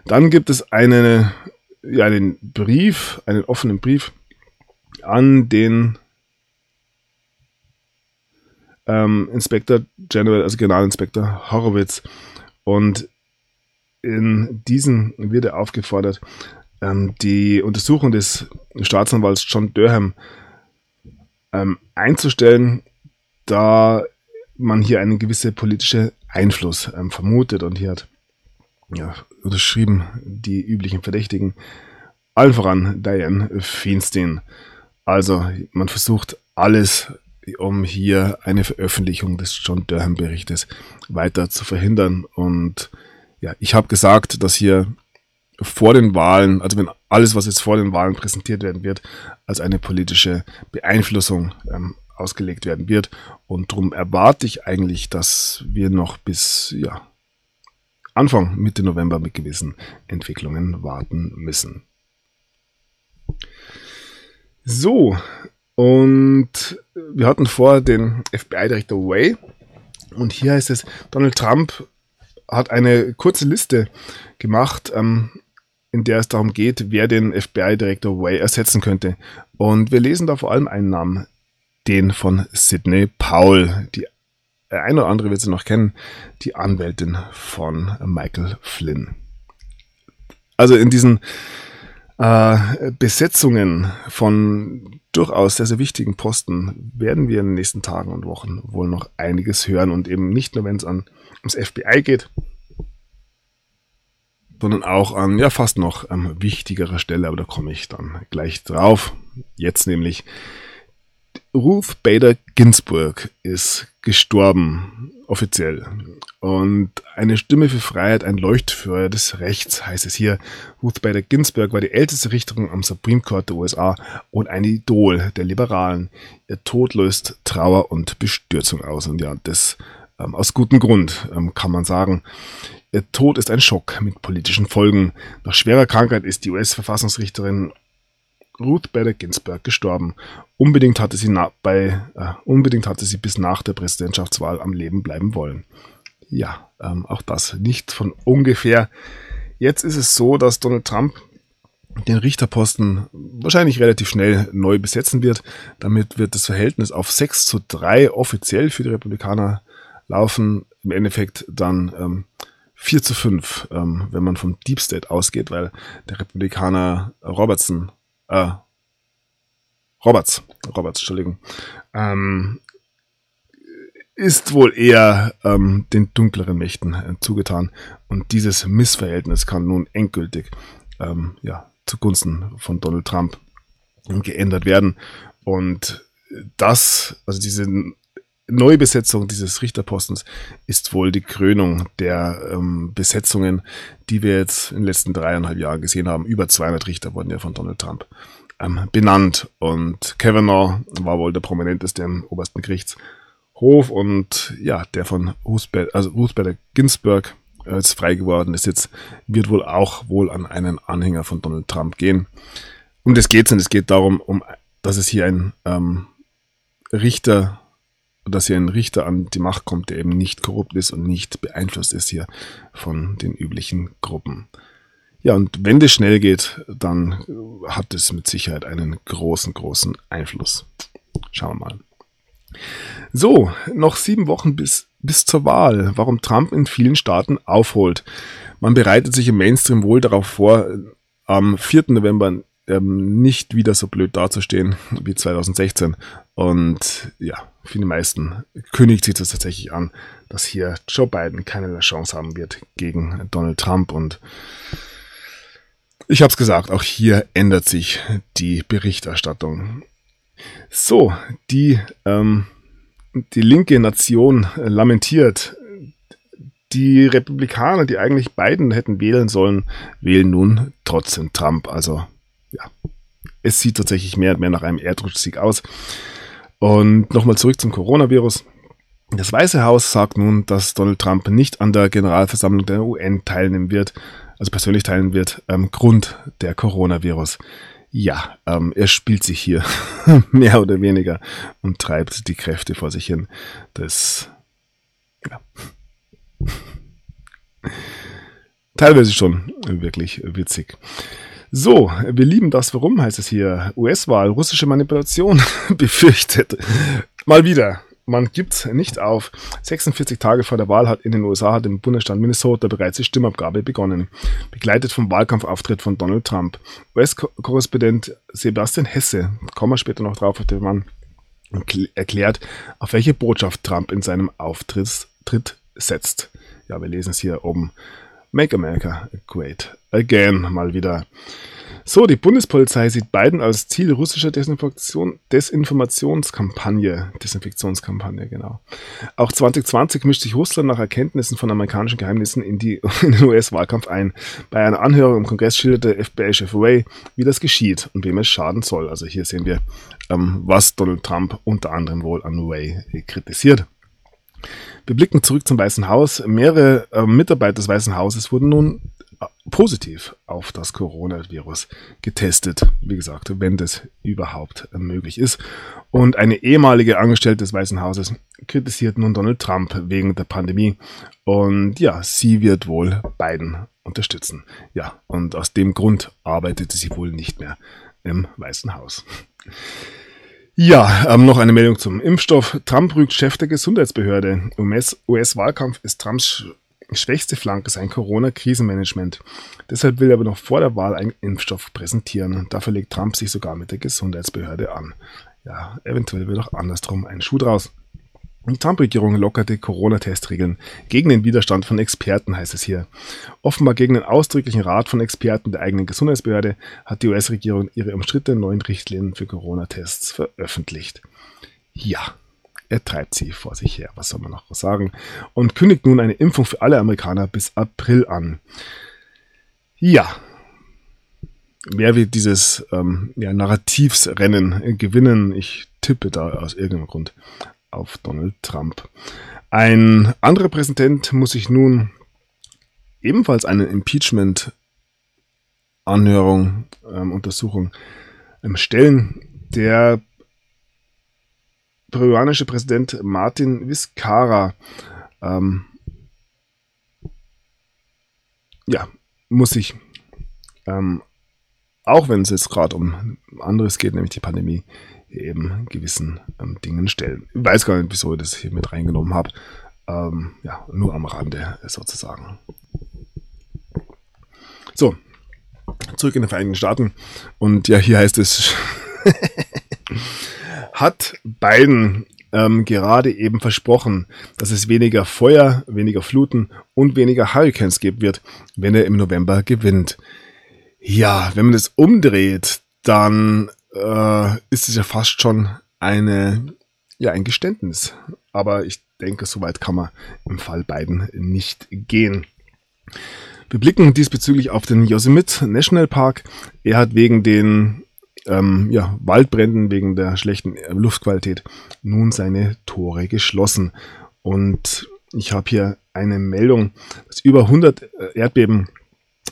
Dann gibt es eine, ja, einen Brief, einen offenen Brief an den ähm, Inspector General, also Generalinspektor Horowitz. Und in diesem wird er aufgefordert, ähm, die Untersuchung des Staatsanwalts John Durham ähm, einzustellen, da man hier einen gewissen politischen Einfluss ähm, vermutet und hier hat ja, unterschrieben die üblichen Verdächtigen, allen voran Diane Feinstein. Also man versucht alles, um hier eine Veröffentlichung des John Durham Berichtes weiter zu verhindern. Und ja, ich habe gesagt, dass hier vor den Wahlen, also wenn alles, was jetzt vor den Wahlen präsentiert werden wird, als eine politische Beeinflussung ähm, ausgelegt werden wird. Und darum erwarte ich eigentlich, dass wir noch bis ja, Anfang, Mitte November mit gewissen Entwicklungen warten müssen. So, und wir hatten vor den FBI-Direktor Way. Und hier heißt es, Donald Trump hat eine kurze Liste gemacht ähm, in der es darum geht, wer den FBI-Direktor Way ersetzen könnte. Und wir lesen da vor allem einen Namen, den von Sidney Powell. Die eine oder andere wird sie noch kennen, die Anwältin von Michael Flynn. Also in diesen äh, Besetzungen von durchaus sehr, sehr wichtigen Posten werden wir in den nächsten Tagen und Wochen wohl noch einiges hören. Und eben nicht nur, wenn es an, ums FBI geht, sondern auch an ja fast noch ähm, wichtigerer Stelle, aber da komme ich dann gleich drauf. Jetzt nämlich Ruth Bader Ginsburg ist gestorben, offiziell. Und eine Stimme für Freiheit, ein Leuchtfeuer des Rechts, heißt es hier. Ruth Bader Ginsburg war die älteste Richterin am Supreme Court der USA und ein Idol der Liberalen. Ihr Tod löst Trauer und Bestürzung aus. Und ja, das ähm, aus gutem Grund, ähm, kann man sagen. Ihr Tod ist ein Schock mit politischen Folgen. Nach schwerer Krankheit ist die US-Verfassungsrichterin Ruth Bader Ginsburg gestorben. Unbedingt hatte sie bei, äh, unbedingt hatte sie bis nach der Präsidentschaftswahl am Leben bleiben wollen. Ja, ähm, auch das nicht von ungefähr. Jetzt ist es so, dass Donald Trump den Richterposten wahrscheinlich relativ schnell neu besetzen wird. Damit wird das Verhältnis auf 6 zu 3 offiziell für die Republikaner laufen. Im Endeffekt dann ähm, 4 zu 5, ähm, wenn man vom Deep State ausgeht, weil der Republikaner Robertson äh, Roberts, Roberts, Entschuldigung, ähm, ist wohl eher ähm, den dunkleren Mächten äh, zugetan. Und dieses Missverhältnis kann nun endgültig ähm, ja, zugunsten von Donald Trump geändert werden. Und das, also diese Neubesetzung dieses Richterpostens ist wohl die Krönung der ähm, Besetzungen, die wir jetzt in den letzten dreieinhalb Jahren gesehen haben. Über 200 Richter wurden ja von Donald Trump ähm, benannt und Kavanaugh war wohl der prominenteste im obersten Gerichtshof und ja, der von Ruth also Bader Ginsburg jetzt frei geworden ist jetzt, wird wohl auch wohl an einen Anhänger von Donald Trump gehen. Um das geht es und es geht darum, um, dass es hier ein ähm, Richter dass hier ein Richter an die Macht kommt, der eben nicht korrupt ist und nicht beeinflusst ist hier von den üblichen Gruppen. Ja, und wenn das schnell geht, dann hat es mit Sicherheit einen großen, großen Einfluss. Schauen wir mal. So, noch sieben Wochen bis, bis zur Wahl. Warum Trump in vielen Staaten aufholt. Man bereitet sich im Mainstream wohl darauf vor, am 4. November ähm, nicht wieder so blöd dazustehen wie 2016. Und ja, für die meisten kündigt sich das tatsächlich an, dass hier Joe Biden keine Chance haben wird gegen Donald Trump. Und ich habe es gesagt, auch hier ändert sich die Berichterstattung. So, die, ähm, die linke Nation lamentiert. Die Republikaner, die eigentlich Biden hätten wählen sollen, wählen nun trotzdem Trump. Also ja, es sieht tatsächlich mehr und mehr nach einem Erdrutschsieg aus. Und nochmal zurück zum Coronavirus. Das Weiße Haus sagt nun, dass Donald Trump nicht an der Generalversammlung der UN teilnehmen wird, also persönlich teilen wird, ähm, Grund der Coronavirus. Ja, ähm, er spielt sich hier mehr oder weniger und treibt die Kräfte vor sich hin. Das, ja. Teilweise schon wirklich witzig. So, wir lieben das. Warum heißt es hier? US-Wahl, russische Manipulation befürchtet. Mal wieder. Man gibt nicht auf. 46 Tage vor der Wahl hat in den USA hat im Bundesstaat Minnesota bereits die Stimmabgabe begonnen. Begleitet vom Wahlkampfauftritt von Donald Trump. US-Korrespondent Sebastian Hesse, kommen wir später noch drauf, auf den Mann erklärt, auf welche Botschaft Trump in seinem Auftritt setzt. Ja, wir lesen es hier oben. Make America Great Again mal wieder. So, die Bundespolizei sieht Biden als Ziel russischer Desinfektion, Desinformationskampagne. Desinfektionskampagne, genau. Auch 2020 mischt sich Russland nach Erkenntnissen von amerikanischen Geheimnissen in, die, in den US-Wahlkampf ein. Bei einer Anhörung im Kongress schilderte FBI-Chef Way, wie das geschieht und wem es schaden soll. Also hier sehen wir, ähm, was Donald Trump unter anderem wohl an Way kritisiert. Wir blicken zurück zum Weißen Haus. Mehrere äh, Mitarbeiter des Weißen Hauses wurden nun positiv auf das Coronavirus getestet. Wie gesagt, wenn das überhaupt möglich ist. Und eine ehemalige Angestellte des Weißen Hauses kritisiert nun Donald Trump wegen der Pandemie. Und ja, sie wird wohl Biden unterstützen. Ja, und aus dem Grund arbeitete sie wohl nicht mehr im Weißen Haus. Ja, ähm, noch eine Meldung zum Impfstoff. Trump rügt Chef der Gesundheitsbehörde. US-Wahlkampf ist Trumps schwächste Flanke sein Corona-Krisenmanagement. Deshalb will er aber noch vor der Wahl einen Impfstoff präsentieren. Dafür legt Trump sich sogar mit der Gesundheitsbehörde an. Ja, eventuell wird auch andersrum ein Schuh draus. Die Trump-Regierung lockerte Corona-Testregeln gegen den Widerstand von Experten, heißt es hier. Offenbar gegen den ausdrücklichen Rat von Experten der eigenen Gesundheitsbehörde hat die US-Regierung ihre umstrittenen neuen Richtlinien für Corona-Tests veröffentlicht. Ja, er treibt sie vor sich her, was soll man noch sagen, und kündigt nun eine Impfung für alle Amerikaner bis April an. Ja, wer wird dieses ähm, ja, Narrativsrennen gewinnen? Ich tippe da aus irgendeinem Grund auf Donald Trump. Ein anderer Präsident muss sich nun ebenfalls eine Impeachment-Anhörung, ähm, Untersuchung ähm, stellen. Der peruanische Präsident Martin Vizcarra ähm, ja, muss sich, ähm, auch wenn es jetzt gerade um anderes geht, nämlich die Pandemie, eben gewissen ähm, Dingen stellen. Ich weiß gar nicht, wieso ich das hier mit reingenommen habe. Ähm, ja, nur am Rande sozusagen. So, zurück in die Vereinigten Staaten. Und ja, hier heißt es, hat Biden ähm, gerade eben versprochen, dass es weniger Feuer, weniger Fluten und weniger Hurricanes geben wird, wenn er im November gewinnt. Ja, wenn man das umdreht, dann äh, ist es ja fast schon eine, ja, ein Geständnis. Aber ich denke, soweit kann man im Fall Biden nicht gehen. Wir blicken diesbezüglich auf den Yosemite National Park. Er hat wegen den ähm, ja, Waldbränden, wegen der schlechten Luftqualität nun seine Tore geschlossen. Und ich habe hier eine Meldung, dass über 100 äh,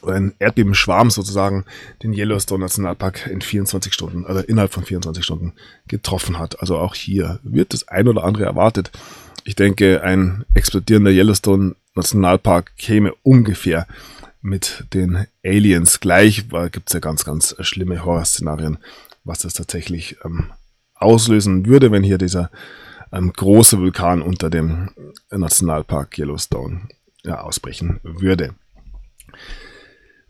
Ein Erdbebenschwarm sozusagen den Yellowstone Nationalpark in 24 Stunden, also innerhalb von 24 Stunden getroffen hat. Also auch hier wird das ein oder andere erwartet. Ich denke, ein explodierender Yellowstone Nationalpark käme ungefähr mit den Aliens gleich, weil gibt es ja ganz, ganz schlimme Horrorszenarien, was das tatsächlich ähm, auslösen würde, wenn hier dieser ähm, große Vulkan unter dem Nationalpark Yellowstone ja, ausbrechen würde.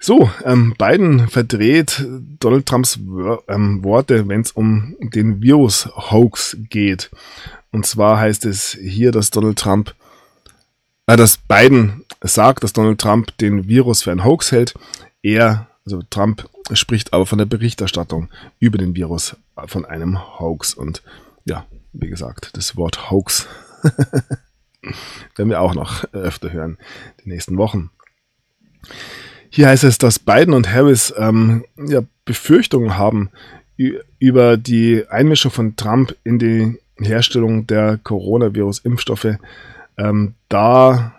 So, ähm, Biden verdreht Donald Trumps ähm, Worte, wenn es um den Virus-Hoax geht. Und zwar heißt es hier, dass Donald Trump, äh, dass Biden sagt, dass Donald Trump den Virus für ein Hoax hält. Er, also Trump, spricht aber von der Berichterstattung über den Virus von einem Hoax. Und ja, wie gesagt, das Wort Hoax werden wir auch noch öfter hören die nächsten Wochen. Hier heißt es, dass Biden und Harris ähm, ja, Befürchtungen haben über die Einmischung von Trump in die Herstellung der Coronavirus-Impfstoffe. Ähm, da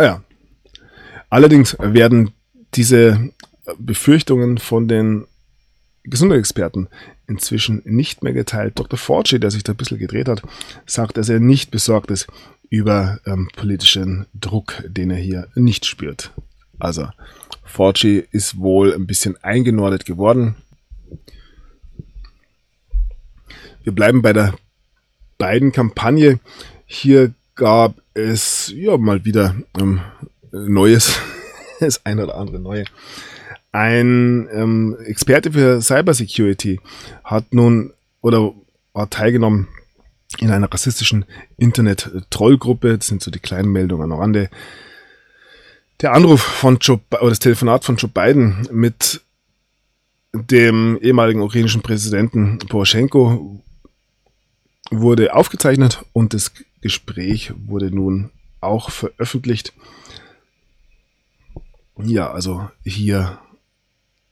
ja. Allerdings werden diese Befürchtungen von den Gesundheitsexperten inzwischen nicht mehr geteilt. Dr. Fauci, der sich da ein bisschen gedreht hat, sagt, dass er nicht besorgt ist über ähm, politischen Druck, den er hier nicht spürt. Also Fauci ist wohl ein bisschen eingenordet geworden. Wir bleiben bei der beiden Kampagne. Hier gab es ja mal wieder ähm, Neues, das ein oder andere Neue. Ein ähm, Experte für Cybersecurity hat nun oder hat teilgenommen in einer rassistischen Internet-Trollgruppe. Das sind so die kleinen Meldungen am Rande. Der Anruf von Joe, oder das Telefonat von Joe Biden mit dem ehemaligen ukrainischen Präsidenten Poroschenko wurde aufgezeichnet und das Gespräch wurde nun auch veröffentlicht. Ja, also hier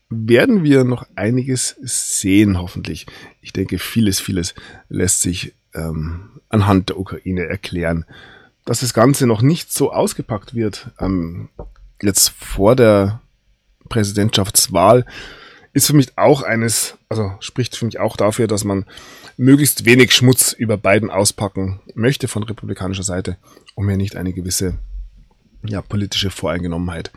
werden wir noch einiges sehen, hoffentlich. Ich denke, vieles, vieles lässt sich ähm, anhand der Ukraine erklären. dass das Ganze noch nicht so ausgepackt wird, ähm, jetzt vor der Präsidentschaftswahl, ist für mich auch eines, also spricht für mich auch dafür, dass man möglichst wenig Schmutz über Biden auspacken möchte von republikanischer Seite, um hier nicht eine gewisse ja, politische Voreingenommenheit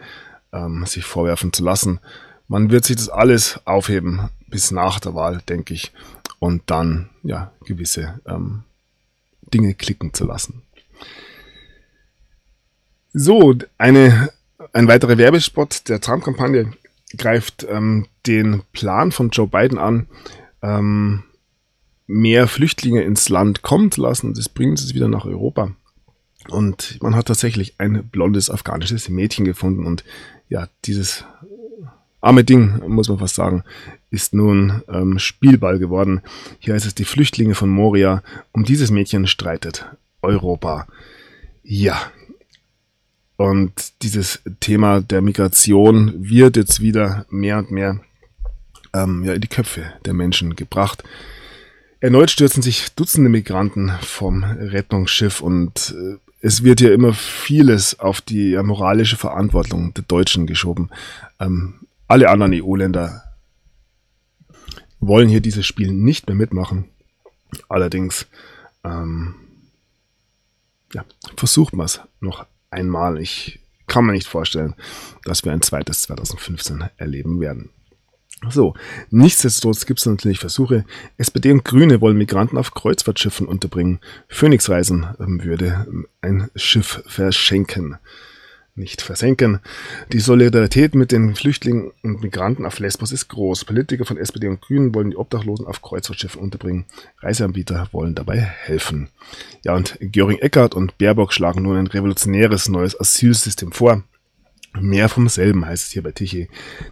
ähm, sich vorwerfen zu lassen. Man wird sich das alles aufheben bis nach der Wahl, denke ich, und dann ja gewisse ähm, Dinge klicken zu lassen. So, eine, ein weiterer Werbespot der Trump-Kampagne greift ähm, den Plan von Joe Biden an, ähm, mehr Flüchtlinge ins Land kommen zu lassen. Das bringt es wieder nach Europa. Und man hat tatsächlich ein blondes afghanisches Mädchen gefunden. Und ja, dieses arme Ding, muss man fast sagen, ist nun ähm, Spielball geworden. Hier heißt es die Flüchtlinge von Moria. Um dieses Mädchen streitet Europa. Ja. Und dieses Thema der Migration wird jetzt wieder mehr und mehr ähm, ja, in die Köpfe der Menschen gebracht. Erneut stürzen sich Dutzende Migranten vom Rettungsschiff und äh, es wird ja immer vieles auf die moralische Verantwortung der Deutschen geschoben. Ähm, alle anderen EU-Länder wollen hier dieses Spiel nicht mehr mitmachen. Allerdings ähm, ja, versucht man es noch einmal. Ich kann mir nicht vorstellen, dass wir ein zweites 2015 erleben werden. So, nichtsdestotrotz gibt es natürlich Versuche. SPD und Grüne wollen Migranten auf Kreuzfahrtschiffen unterbringen. Phoenix Reisen ähm, würde ähm, ein Schiff verschenken, nicht versenken. Die Solidarität mit den Flüchtlingen und Migranten auf Lesbos ist groß. Politiker von SPD und Grünen wollen die Obdachlosen auf Kreuzfahrtschiffen unterbringen. Reiseanbieter wollen dabei helfen. Ja, und Göring Eckert und Baerbock schlagen nun ein revolutionäres neues Asylsystem vor. Mehr vom selben heißt es hier bei Tichy.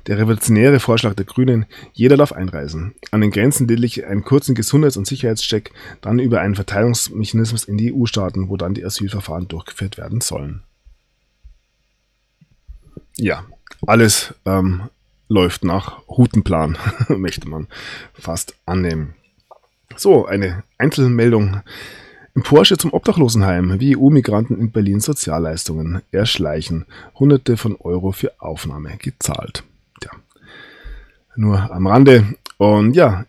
Der revolutionäre Vorschlag der Grünen, jeder darf einreisen. An den Grenzen lediglich einen kurzen Gesundheits- und Sicherheitscheck, dann über einen Verteilungsmechanismus in die EU-Staaten, wo dann die Asylverfahren durchgeführt werden sollen. Ja, alles ähm, läuft nach Routenplan, möchte man fast annehmen. So, eine Einzelmeldung im Porsche zum Obdachlosenheim, wie EU-Migranten in Berlin Sozialleistungen erschleichen. Hunderte von Euro für Aufnahme gezahlt. Tja, nur am Rande. Und ja,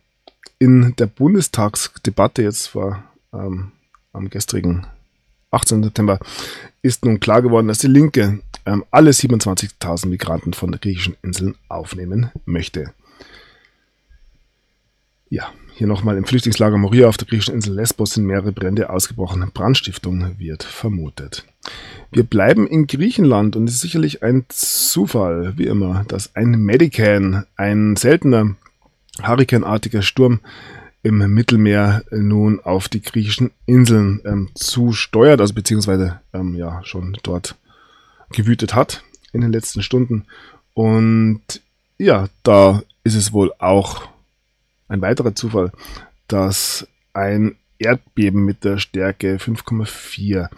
in der Bundestagsdebatte jetzt vor ähm, am gestrigen 18. September ist nun klar geworden, dass die Linke ähm, alle 27.000 Migranten von den griechischen Inseln aufnehmen möchte. Ja, hier nochmal im Flüchtlingslager Moria auf der griechischen Insel Lesbos sind mehrere Brände ausgebrochen. Brandstiftung wird vermutet. Wir bleiben in Griechenland und es ist sicherlich ein Zufall, wie immer, dass ein Medican, ein seltener hurrikanartiger Sturm im Mittelmeer nun auf die griechischen Inseln ähm, zusteuert, also beziehungsweise ähm, ja schon dort gewütet hat in den letzten Stunden. Und ja, da ist es wohl auch ein weiterer Zufall, dass ein Erdbeben mit der Stärke 5,4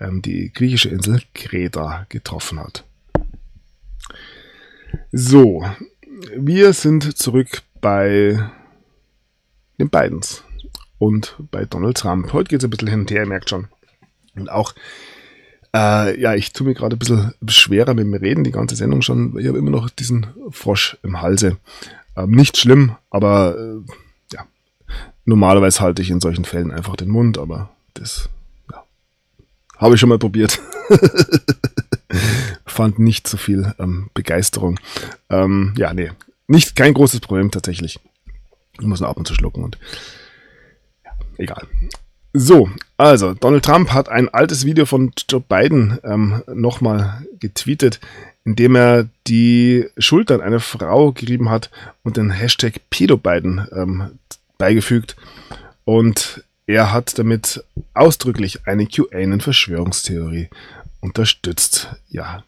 ähm, die griechische Insel Kreta getroffen hat. So, wir sind zurück bei den Bidens und bei Donald Trump. Heute geht es ein bisschen hin und her, ihr merkt schon. Und auch, äh, ja, ich tue mir gerade ein bisschen schwerer mit dem Reden, die ganze Sendung schon. Ich habe immer noch diesen Frosch im Halse. Ähm, nicht schlimm, aber äh, ja. Normalerweise halte ich in solchen Fällen einfach den Mund, aber das ja, habe ich schon mal probiert. Fand nicht so viel ähm, Begeisterung. Ähm, ja, nee, nicht kein großes Problem tatsächlich. Ich muss ab und zu schlucken und ja, egal. So, also Donald Trump hat ein altes Video von Joe Biden ähm, nochmal getweetet, indem er die Schultern einer Frau gerieben hat und den Hashtag Pedobiden ähm, beigefügt. Und er hat damit ausdrücklich eine QAnon-Verschwörungstheorie unterstützt. Ja,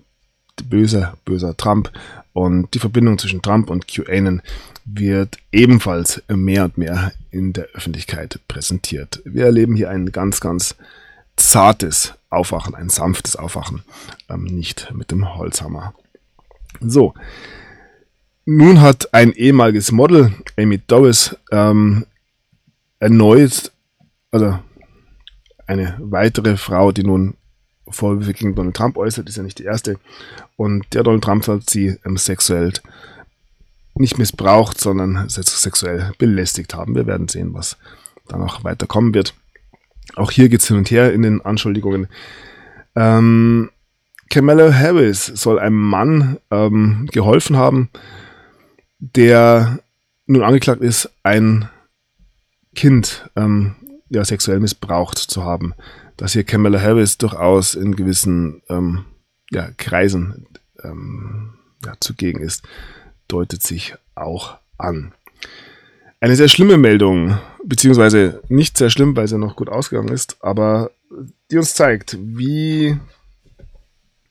böser, böser Trump. Und die Verbindung zwischen Trump und QAnon wird ebenfalls mehr und mehr in der Öffentlichkeit präsentiert. Wir erleben hier ein ganz, ganz zartes Aufwachen, ein sanftes Aufwachen, ähm, nicht mit dem Holzhammer. So, nun hat ein ehemaliges Model, Amy Doris, ähm, erneut, also eine weitere Frau, die nun Vorwürfe gegen Donald Trump äußert, ist ja nicht die erste. Und der Donald Trump hat sie ähm, sexuell nicht missbraucht, sondern sexuell belästigt haben. Wir werden sehen, was da noch weiter kommen wird. Auch hier geht es hin und her in den Anschuldigungen. Ähm, Kamala Harris soll einem Mann ähm, geholfen haben, der nun angeklagt ist, ein Kind ähm, ja, sexuell missbraucht zu haben. Dass hier Kamala Harris durchaus in gewissen ähm, ja, Kreisen ähm, ja, zugegen ist, deutet sich auch an. Eine sehr schlimme Meldung, beziehungsweise nicht sehr schlimm, weil sie noch gut ausgegangen ist, aber die uns zeigt, wie,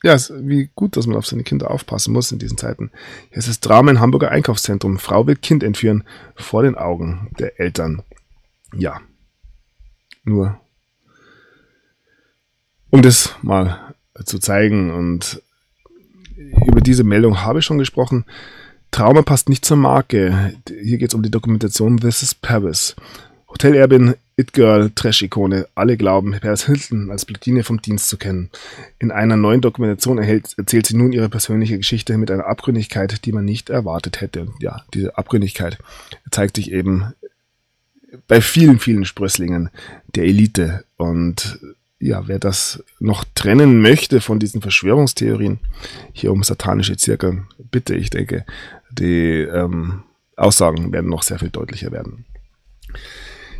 ja, wie gut, dass man auf seine Kinder aufpassen muss in diesen Zeiten. Hier ist das Drama im Hamburger Einkaufszentrum. Frau will Kind entführen vor den Augen der Eltern. Ja, nur um das mal zu zeigen und über diese Meldung habe ich schon gesprochen. Trauma passt nicht zur Marke. Hier geht es um die Dokumentation This is Paris. Hotel-Erbin, It-Girl, Trash-Ikone, alle glauben, Paris Hilton als Platine vom Dienst zu kennen. In einer neuen Dokumentation erhält, erzählt sie nun ihre persönliche Geschichte mit einer Abgründigkeit, die man nicht erwartet hätte. Ja, diese Abgründigkeit zeigt sich eben bei vielen, vielen Sprösslingen der Elite. Und ja, wer das noch trennen möchte von diesen Verschwörungstheorien, hier um satanische Zirkel, bitte, ich denke, die ähm, Aussagen werden noch sehr viel deutlicher werden.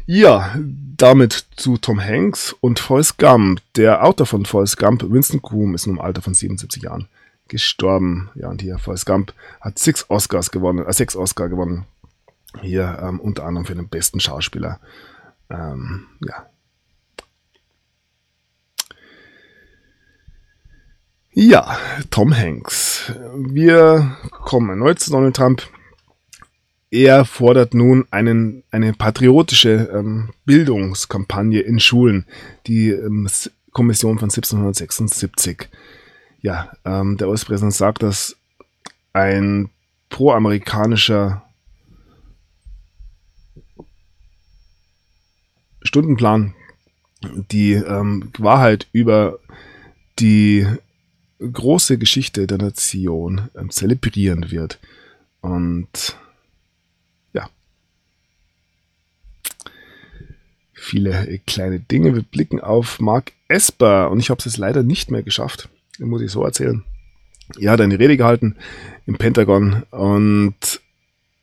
Ja, damit zu Tom Hanks und Forrest Gump. Der Autor von Forrest Gump, Winston Groom, ist nun im Alter von 77 Jahren gestorben. Ja, und hier Forrest Gump hat sechs Oscars gewonnen, äh, sechs Oscar gewonnen. Hier ähm, unter anderem für den besten Schauspieler. Ähm, ja. Ja, Tom Hanks. Wir kommen erneut zu Donald Trump. Er fordert nun einen, eine patriotische ähm, Bildungskampagne in Schulen, die ähm, Kommission von 1776. Ja, ähm, der US-Präsident sagt, dass ein pro-amerikanischer Stundenplan die ähm, Wahrheit über die große Geschichte der Nation ähm, zelebrieren wird. Und ja, viele kleine Dinge. Wir blicken auf Mark Esper und ich habe es leider nicht mehr geschafft, muss ich so erzählen. Er hat eine Rede gehalten im Pentagon und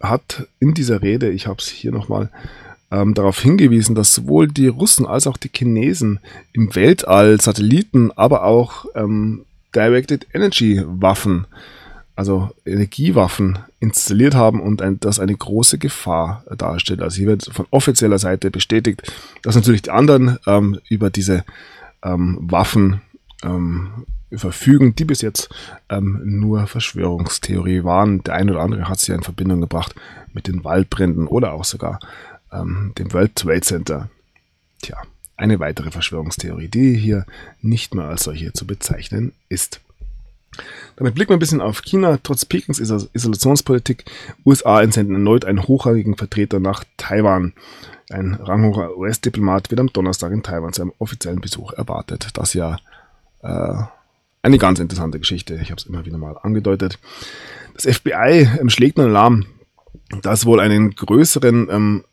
hat in dieser Rede, ich habe es hier nochmal, ähm, darauf hingewiesen, dass sowohl die Russen als auch die Chinesen im Weltall Satelliten, aber auch ähm, Directed Energy Waffen, also Energiewaffen installiert haben und ein, das eine große Gefahr darstellt. Also hier wird von offizieller Seite bestätigt, dass natürlich die anderen ähm, über diese ähm, Waffen ähm, verfügen, die bis jetzt ähm, nur Verschwörungstheorie waren. Der eine oder andere hat sie ja in Verbindung gebracht mit den Waldbränden oder auch sogar ähm, dem World Trade Center. Tja, eine weitere Verschwörungstheorie, die hier nicht mehr als solche zu bezeichnen ist. Damit blicken wir ein bisschen auf China. Trotz Pekings Isolationspolitik, USA entsenden erneut einen hochrangigen Vertreter nach Taiwan. Ein ranghoher US-Diplomat wird am Donnerstag in Taiwan zu einem offiziellen Besuch erwartet. Das ja äh, eine ganz interessante Geschichte. Ich habe es immer wieder mal angedeutet. Das FBI ähm, schlägt einen Alarm, dass wohl einen größeren ähm,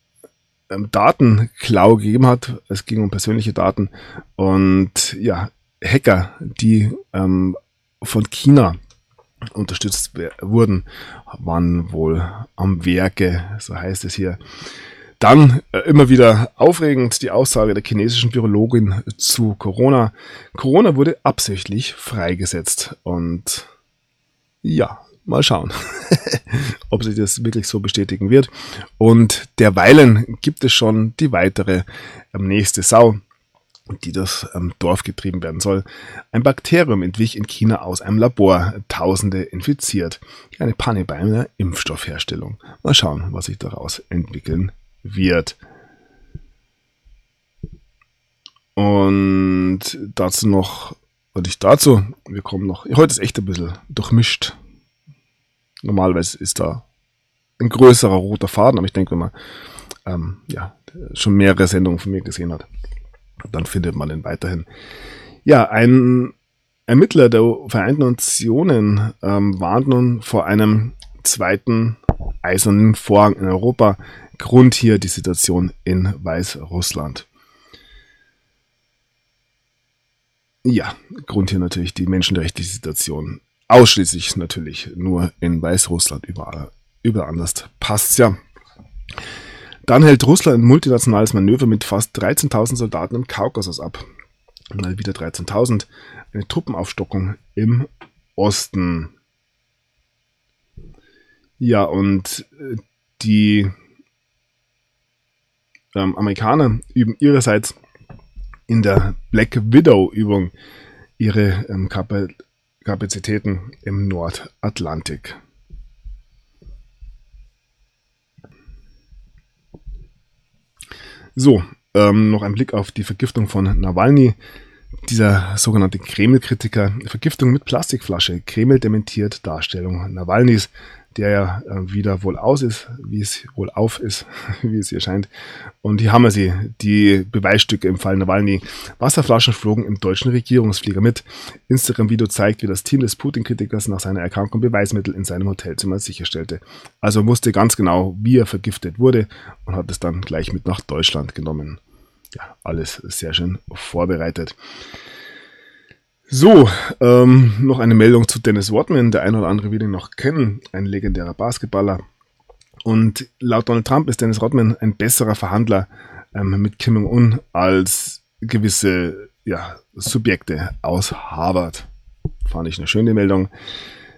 ähm, Datenklau gegeben hat. Es ging um persönliche Daten und ja, Hacker, die ähm, von China unterstützt wurden, waren wohl am Werke, so heißt es hier. Dann äh, immer wieder aufregend die Aussage der chinesischen Virologin zu Corona. Corona wurde absichtlich freigesetzt und ja, Mal schauen, ob sich das wirklich so bestätigen wird. Und derweilen gibt es schon die weitere ähm, nächste Sau, die das ähm, Dorf getrieben werden soll. Ein Bakterium entwich in China aus einem Labor, Tausende infiziert. Eine Panne bei einer Impfstoffherstellung. Mal schauen, was sich daraus entwickeln wird. Und dazu noch, und ich dazu, wir kommen noch, heute ist echt ein bisschen durchmischt Normalerweise ist da ein größerer roter Faden, aber ich denke, wenn man ähm, ja, schon mehrere Sendungen von mir gesehen hat, dann findet man den weiterhin. Ja, ein Ermittler der Vereinten Nationen ähm, warnt nun vor einem zweiten eisernen Vorhang in Europa. Grund hier die Situation in Weißrussland. Ja, Grund hier natürlich die menschenrechtliche Situation. Ausschließlich natürlich nur in Weißrussland, überall, überall anders passt's ja. Dann hält Russland ein multinationales Manöver mit fast 13.000 Soldaten im Kaukasus ab. Mal wieder 13.000. Eine Truppenaufstockung im Osten. Ja, und äh, die ähm, Amerikaner üben ihrerseits in der Black Widow-Übung ihre ähm, Kapazitäten im Nordatlantik. So, ähm, noch ein Blick auf die Vergiftung von Nawalny. Dieser sogenannte Kreml-Kritiker, Vergiftung mit Plastikflasche. Kreml dementiert Darstellung Nawalnys der ja äh, wieder wohl aus ist, wie es wohl auf ist, wie es hier scheint. Und hier haben wir sie, die Beweisstücke im Fall Nawalny. Wasserflaschen flogen im deutschen Regierungsflieger mit. Instagram-Video zeigt, wie das Team des Putin-Kritikers nach seiner Erkrankung Beweismittel in seinem Hotelzimmer sicherstellte. Also wusste ganz genau, wie er vergiftet wurde und hat es dann gleich mit nach Deutschland genommen. Ja, alles sehr schön vorbereitet. So, ähm, noch eine Meldung zu Dennis Rodman. Der eine oder andere wird ihn noch kennen, ein legendärer Basketballer. Und laut Donald Trump ist Dennis Rodman ein besserer Verhandler ähm, mit Kim Jong-un als gewisse ja, Subjekte aus Harvard. Fand ich eine schöne Meldung.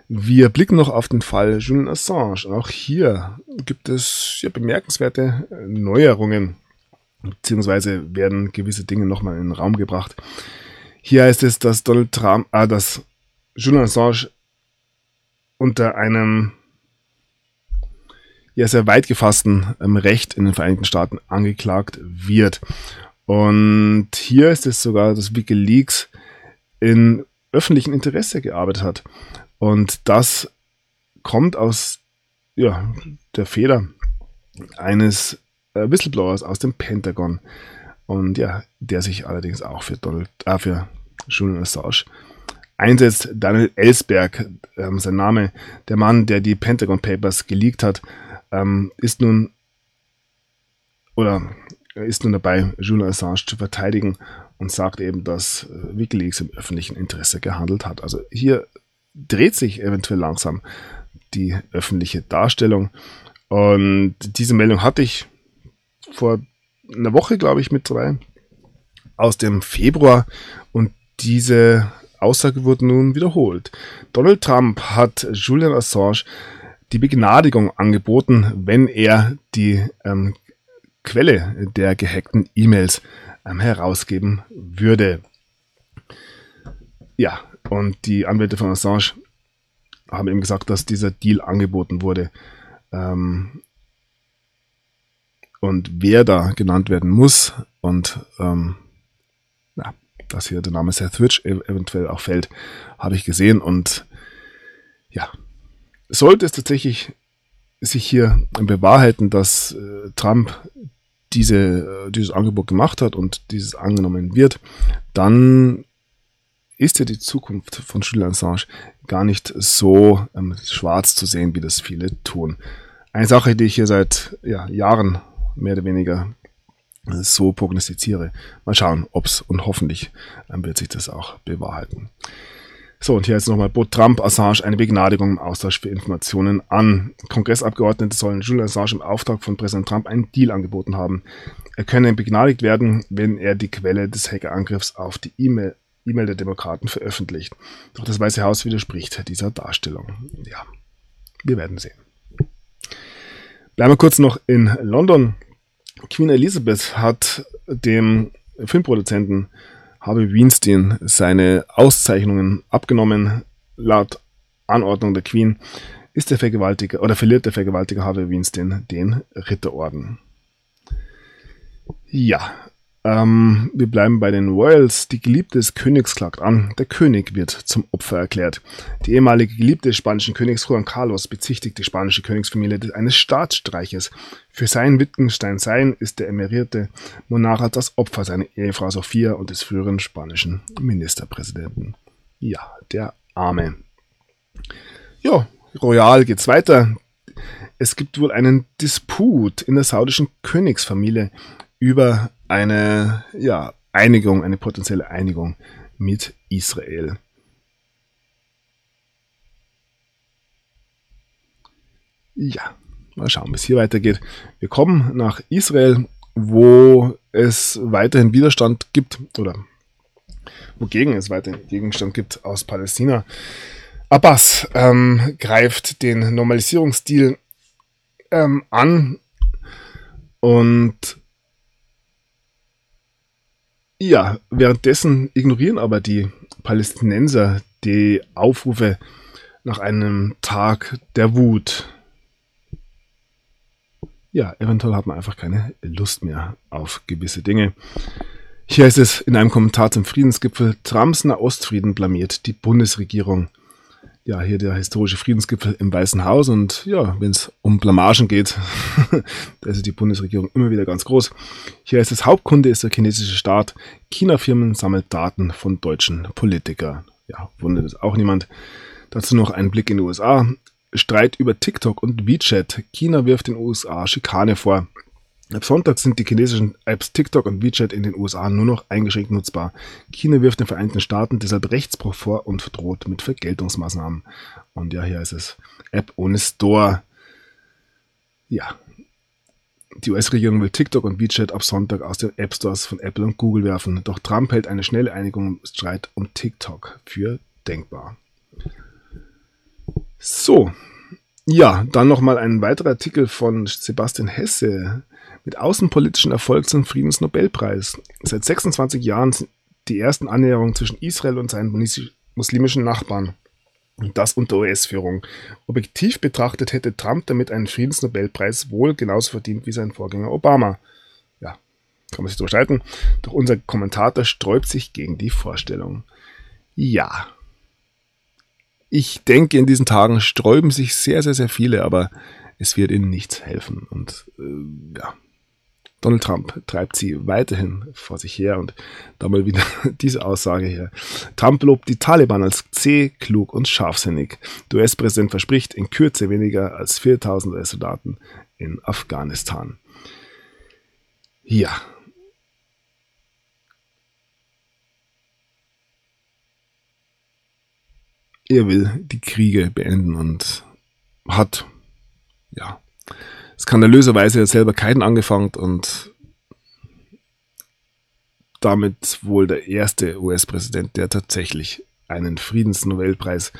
Wir blicken noch auf den Fall Julian Assange. Auch hier gibt es ja bemerkenswerte Neuerungen, beziehungsweise werden gewisse Dinge nochmal in den Raum gebracht. Hier heißt es, dass Donald Trump, ah, dass Julian Assange unter einem ja, sehr weit gefassten ähm, Recht in den Vereinigten Staaten angeklagt wird. Und hier ist es sogar, dass Wikileaks in öffentlichem Interesse gearbeitet hat. Und das kommt aus ja, der Feder eines äh, Whistleblowers aus dem Pentagon. Und ja, der sich allerdings auch für Donald, äh, für Julian Assange einsetzt. Daniel Ellsberg, ähm, sein Name, der Mann, der die Pentagon Papers geleakt hat, ähm, ist nun oder ist nun dabei, Julian Assange zu verteidigen und sagt eben, dass äh, WikiLeaks im öffentlichen Interesse gehandelt hat. Also hier dreht sich eventuell langsam die öffentliche Darstellung. Und diese Meldung hatte ich vor einer Woche, glaube ich, mit dabei, aus dem Februar. Und diese Aussage wurde nun wiederholt. Donald Trump hat Julian Assange die Begnadigung angeboten, wenn er die ähm, Quelle der gehackten E-Mails ähm, herausgeben würde. Ja, und die Anwälte von Assange haben eben gesagt, dass dieser Deal angeboten wurde. Ähm, und wer da genannt werden muss und ähm, ja, dass hier der Name Seth Rich eventuell auch fällt, habe ich gesehen und ja, sollte es tatsächlich sich hier bewahrheiten, dass äh, Trump diese, äh, dieses Angebot gemacht hat und dieses angenommen wird, dann ist ja die Zukunft von Julian Assange gar nicht so ähm, schwarz zu sehen, wie das viele tun. Eine Sache, die ich hier seit ja, Jahren mehr oder weniger so prognostiziere. Mal schauen, ob es und hoffentlich ähm, wird sich das auch bewahrheiten. So, und hier jetzt nochmal bot Trump Assange eine Begnadigung im Austausch für Informationen an. Kongressabgeordnete sollen Julian Assange im Auftrag von Präsident Trump einen Deal angeboten haben. Er könne begnadigt werden, wenn er die Quelle des Hackerangriffs auf die E-Mail E-Mail der Demokraten veröffentlicht. Doch das Weiße Haus widerspricht dieser Darstellung. Ja, wir werden sehen. Bleiben wir kurz noch in London. Queen Elizabeth hat dem Filmproduzenten Harvey Weinstein seine Auszeichnungen abgenommen. Laut Anordnung der Queen ist der Vergewaltiger oder verliert der Vergewaltiger Harvey Weinstein den Ritterorden. Ja, Ähm, wir bleiben bei den Royals. Die Geliebte des Königs klagt an. Der König wird zum Opfer erklärt. Die ehemalige Geliebte des spanischen Königs Juan Carlos bezichtigt die spanische Königsfamilie eines Staatsstreiches. Für sein Wittgenstein-Sein ist der emerierte Monarch das Opfer seiner Ehefrau Sophia und des früheren spanischen Ministerpräsidenten. Ja, der Arme. Ja, royal geht's weiter. Es gibt wohl einen Disput in der saudischen Königsfamilie über eine ja, Einigung, eine potenzielle Einigung mit Israel. Ja, mal schauen, wie es hier weitergeht. Wir kommen nach Israel, wo es weiterhin Widerstand gibt oder wogegen es weiterhin Gegenstand gibt aus Palästina. Abbas ähm, greift den Normalisierungsstil ähm, an und ja, währenddessen ignorieren aber die Palästinenser die Aufrufe nach einem Tag der Wut. Ja, eventuell hat man einfach keine Lust mehr auf gewisse Dinge. Hier ist es in einem Kommentar zum Friedensgipfel, Trumps Nahostfrieden blamiert die Bundesregierung ja, hier der historische Friedensgipfel im Weißen Haus. Und ja, wenn es um Blamagen geht, da ist die Bundesregierung immer wieder ganz groß. Hier ist es Hauptkunde ist der chinesische Staat. China-Firmen sammelt Daten von deutschen Politikern. Ja, wundert es auch niemand. Dazu noch ein Blick in die USA. Streit über TikTok und WeChat. China wirft den USA Schikane vor. Ab Sonntag sind die chinesischen Apps TikTok und WeChat in den USA nur noch eingeschränkt nutzbar. China wirft den Vereinigten Staaten deshalb Rechtsbruch vor und droht mit Vergeltungsmaßnahmen. Und ja, hier ist es App ohne Store. Ja. Die US-Regierung will TikTok und WeChat ab Sonntag aus den App Stores von Apple und Google werfen. Doch Trump hält eine schnelle Einigung im Streit um TikTok für denkbar. So, ja, dann nochmal ein weiterer Artikel von Sebastian Hesse mit außenpolitischen Erfolg zum Friedensnobelpreis. Seit 26 Jahren sind die ersten Annäherungen zwischen Israel und seinen muslimischen Nachbarn. Und das unter US-Führung. Objektiv betrachtet hätte Trump damit einen Friedensnobelpreis wohl genauso verdient wie sein Vorgänger Obama. Ja, kann man sich durchstreiten. Doch unser Kommentator sträubt sich gegen die Vorstellung. Ja. Ich denke, in diesen Tagen sträuben sich sehr, sehr, sehr viele, aber es wird ihnen nichts helfen. Und äh, ja, Donald Trump treibt sie weiterhin vor sich her und da mal wieder diese Aussage hier. Trump lobt die Taliban als zäh, klug und scharfsinnig. Der US-Präsident verspricht in Kürze weniger als 4000 US-Soldaten in Afghanistan. Ja. Er will die Kriege beenden und hat, ja, skandalöserweise selber keinen angefangen und damit wohl der erste US-Präsident, der tatsächlich einen Friedensnobelpreis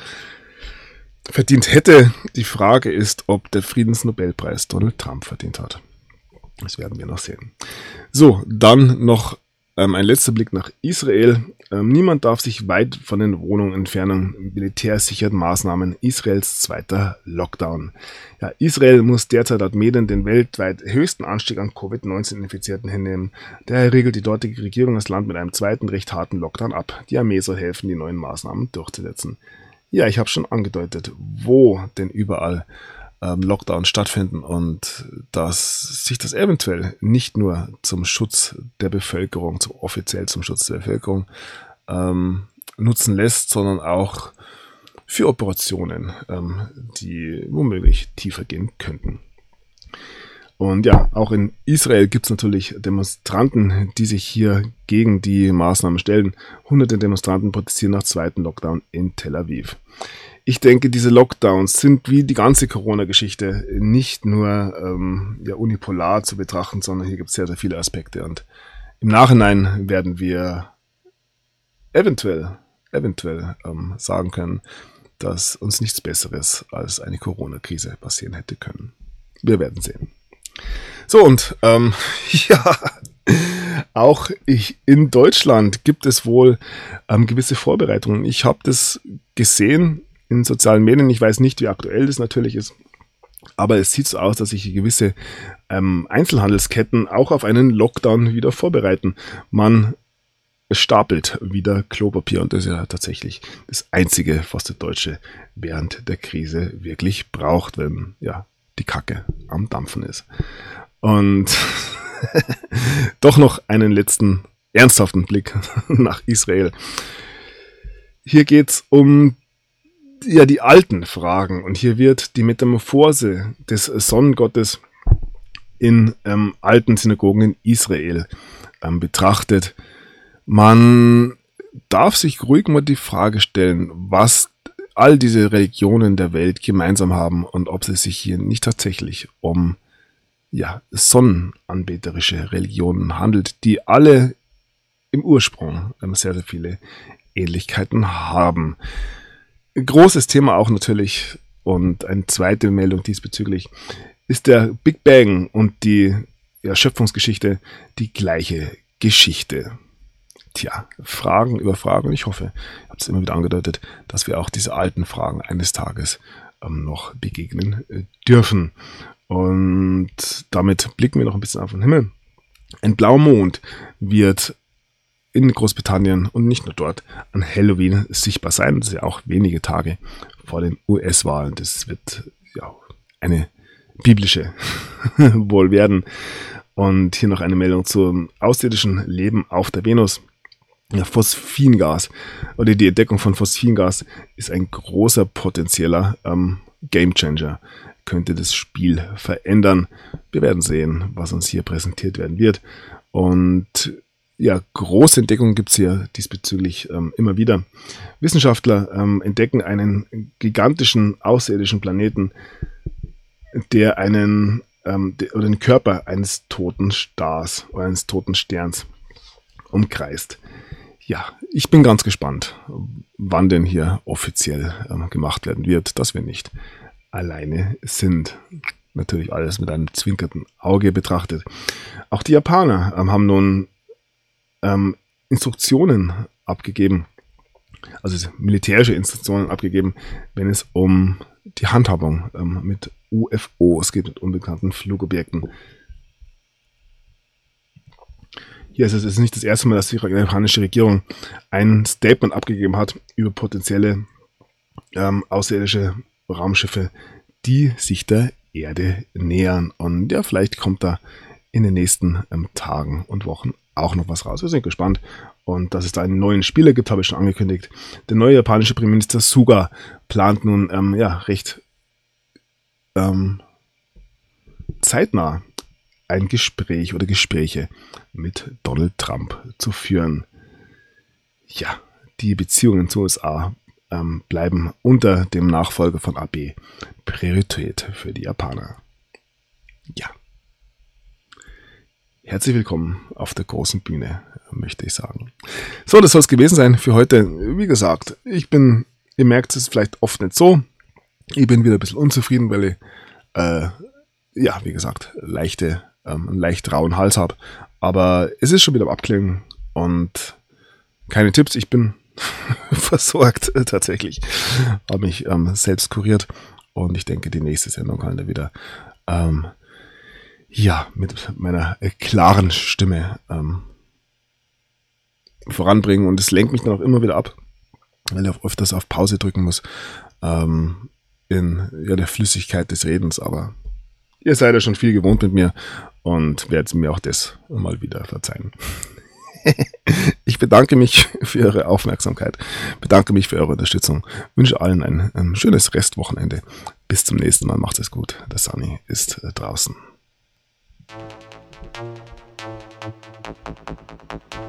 verdient hätte. Die Frage ist, ob der Friedensnobelpreis Donald Trump verdient hat. Das werden wir noch sehen. So, dann noch ähm, ein letzter Blick nach Israel. Ähm, niemand darf sich weit von den Wohnungen entfernen. Militärsicherten Maßnahmen. Israels zweiter Lockdown. Ja, Israel muss derzeit laut Medien den weltweit höchsten Anstieg an Covid-19-Infizierten hinnehmen. Daher regelt die dortige Regierung das Land mit einem zweiten recht harten Lockdown ab. Die Armee soll helfen, die neuen Maßnahmen durchzusetzen. Ja, ich habe schon angedeutet, wo denn überall ähm, Lockdown stattfinden und dass sich das eventuell nicht nur zum Schutz der Bevölkerung, zum, offiziell zum Schutz der Bevölkerung ähm, nutzen lässt, sondern auch für Operationen, ähm, die womöglich tiefer gehen könnten. Und ja, auch in Israel gibt es natürlich Demonstranten, die sich hier gegen die Maßnahmen stellen. Hunderte Demonstranten protestieren nach zweiten Lockdown in Tel Aviv ich denke, diese Lockdowns sind wie die ganze Corona-Geschichte nicht nur ähm, ja, unipolar zu betrachten, sondern hier gibt es sehr, sehr viele Aspekte. Und im Nachhinein werden wir eventuell, eventuell ähm, sagen können, dass uns nichts Besseres als eine Corona-Krise passieren hätte können. Wir werden sehen. So, und ähm, ja, auch ich, in Deutschland gibt es wohl ähm, gewisse Vorbereitungen. Ich habe das gesehen in sozialen Medien. Ich weiß nicht, wie aktuell das natürlich ist. Aber es sieht so aus, dass sich gewisse ähm, Einzelhandelsketten auch auf einen Lockdown wieder vorbereiten. Man stapelt wieder Klopapier und das ist ja tatsächlich das Einzige, was der Deutsche während der Krise wirklich braucht, wenn ja die Kacke am Dampfen ist. Und doch noch einen letzten ernsthaften Blick nach Israel. Hier geht's um ja die alten Fragen und hier wird die Metamorphose des Sonnengottes in ähm, alten Synagogen in Israel ähm, betrachtet. Man darf sich ruhig mal die Frage stellen, was all diese Religionen der Welt gemeinsam haben und ob es sich hier nicht tatsächlich um ja, sonnenanbeterische Religionen handelt, die alle im Ursprung ähm, sehr, sehr viele Ähnlichkeiten haben. Großes Thema auch natürlich und eine zweite Meldung diesbezüglich ist der Big Bang und die ja, Schöpfungsgeschichte die gleiche Geschichte. Tja, Fragen über Fragen. Ich hoffe, ich habe es immer wieder angedeutet, dass wir auch diese alten Fragen eines Tages ähm, noch begegnen äh, dürfen. Und damit blicken wir noch ein bisschen auf den Himmel. Ein blauer Mond wird in Großbritannien und nicht nur dort an Halloween sichtbar sein. Das ist ja auch wenige Tage vor den US-Wahlen. Das wird ja eine biblische wohl werden. Und hier noch eine Meldung zum außerirdischen Leben auf der Venus. Ja, Phosphingas oder die Entdeckung von Phosphingas ist ein großer potenzieller ähm, Gamechanger. Könnte das Spiel verändern. Wir werden sehen, was uns hier präsentiert werden wird. Und ja, große Entdeckungen gibt es hier diesbezüglich ähm, immer wieder. Wissenschaftler ähm, entdecken einen gigantischen außerirdischen Planeten, der einen ähm, der, oder den Körper eines toten Stars oder eines toten Sterns umkreist. Ja, ich bin ganz gespannt, wann denn hier offiziell ähm, gemacht werden wird, dass wir nicht alleine sind. Natürlich alles mit einem zwinkerten Auge betrachtet. Auch die Japaner ähm, haben nun ähm, Instruktionen abgegeben, also militärische Instruktionen abgegeben, wenn es um die Handhabung ähm, mit UFOs geht, mit unbekannten Flugobjekten. Hier ist es ist nicht das erste Mal, dass die japanische Regierung ein Statement abgegeben hat über potenzielle ähm, außerirdische Raumschiffe, die sich der Erde nähern. Und ja, vielleicht kommt da in den nächsten ähm, Tagen und Wochen auch noch was raus. Wir sind gespannt. Und dass es da einen neuen Spieler gibt, habe ich schon angekündigt. Der neue japanische Premierminister Suga plant nun ähm, ja, recht ähm, zeitnah ein Gespräch oder Gespräche mit Donald Trump zu führen. Ja, die Beziehungen zu USA ähm, bleiben unter dem Nachfolger von AB Priorität für die Japaner. Ja. Herzlich willkommen auf der großen Bühne, möchte ich sagen. So, das soll es gewesen sein für heute. Wie gesagt, ich bin, ihr merkt es vielleicht oft nicht so. Ich bin wieder ein bisschen unzufrieden, weil ich, äh, ja, wie gesagt, leichte, ähm, einen leicht rauen Hals habe. Aber es ist schon wieder am Abklingen und keine Tipps. Ich bin versorgt äh, tatsächlich. Habe mich ähm, selbst kuriert und ich denke, die nächste Sendung kann da wieder ähm, ja, mit meiner äh, klaren Stimme ähm, voranbringen. Und es lenkt mich dann auch immer wieder ab, weil ich öfters auf Pause drücken muss ähm, in ja, der Flüssigkeit des Redens. Aber ihr seid ja schon viel gewohnt mit mir und werdet mir auch das mal wieder verzeihen. ich bedanke mich für eure Aufmerksamkeit, bedanke mich für eure Unterstützung, wünsche allen ein, ein schönes Restwochenende. Bis zum nächsten Mal, macht es gut. Der Sunny ist äh, draußen. Thank you.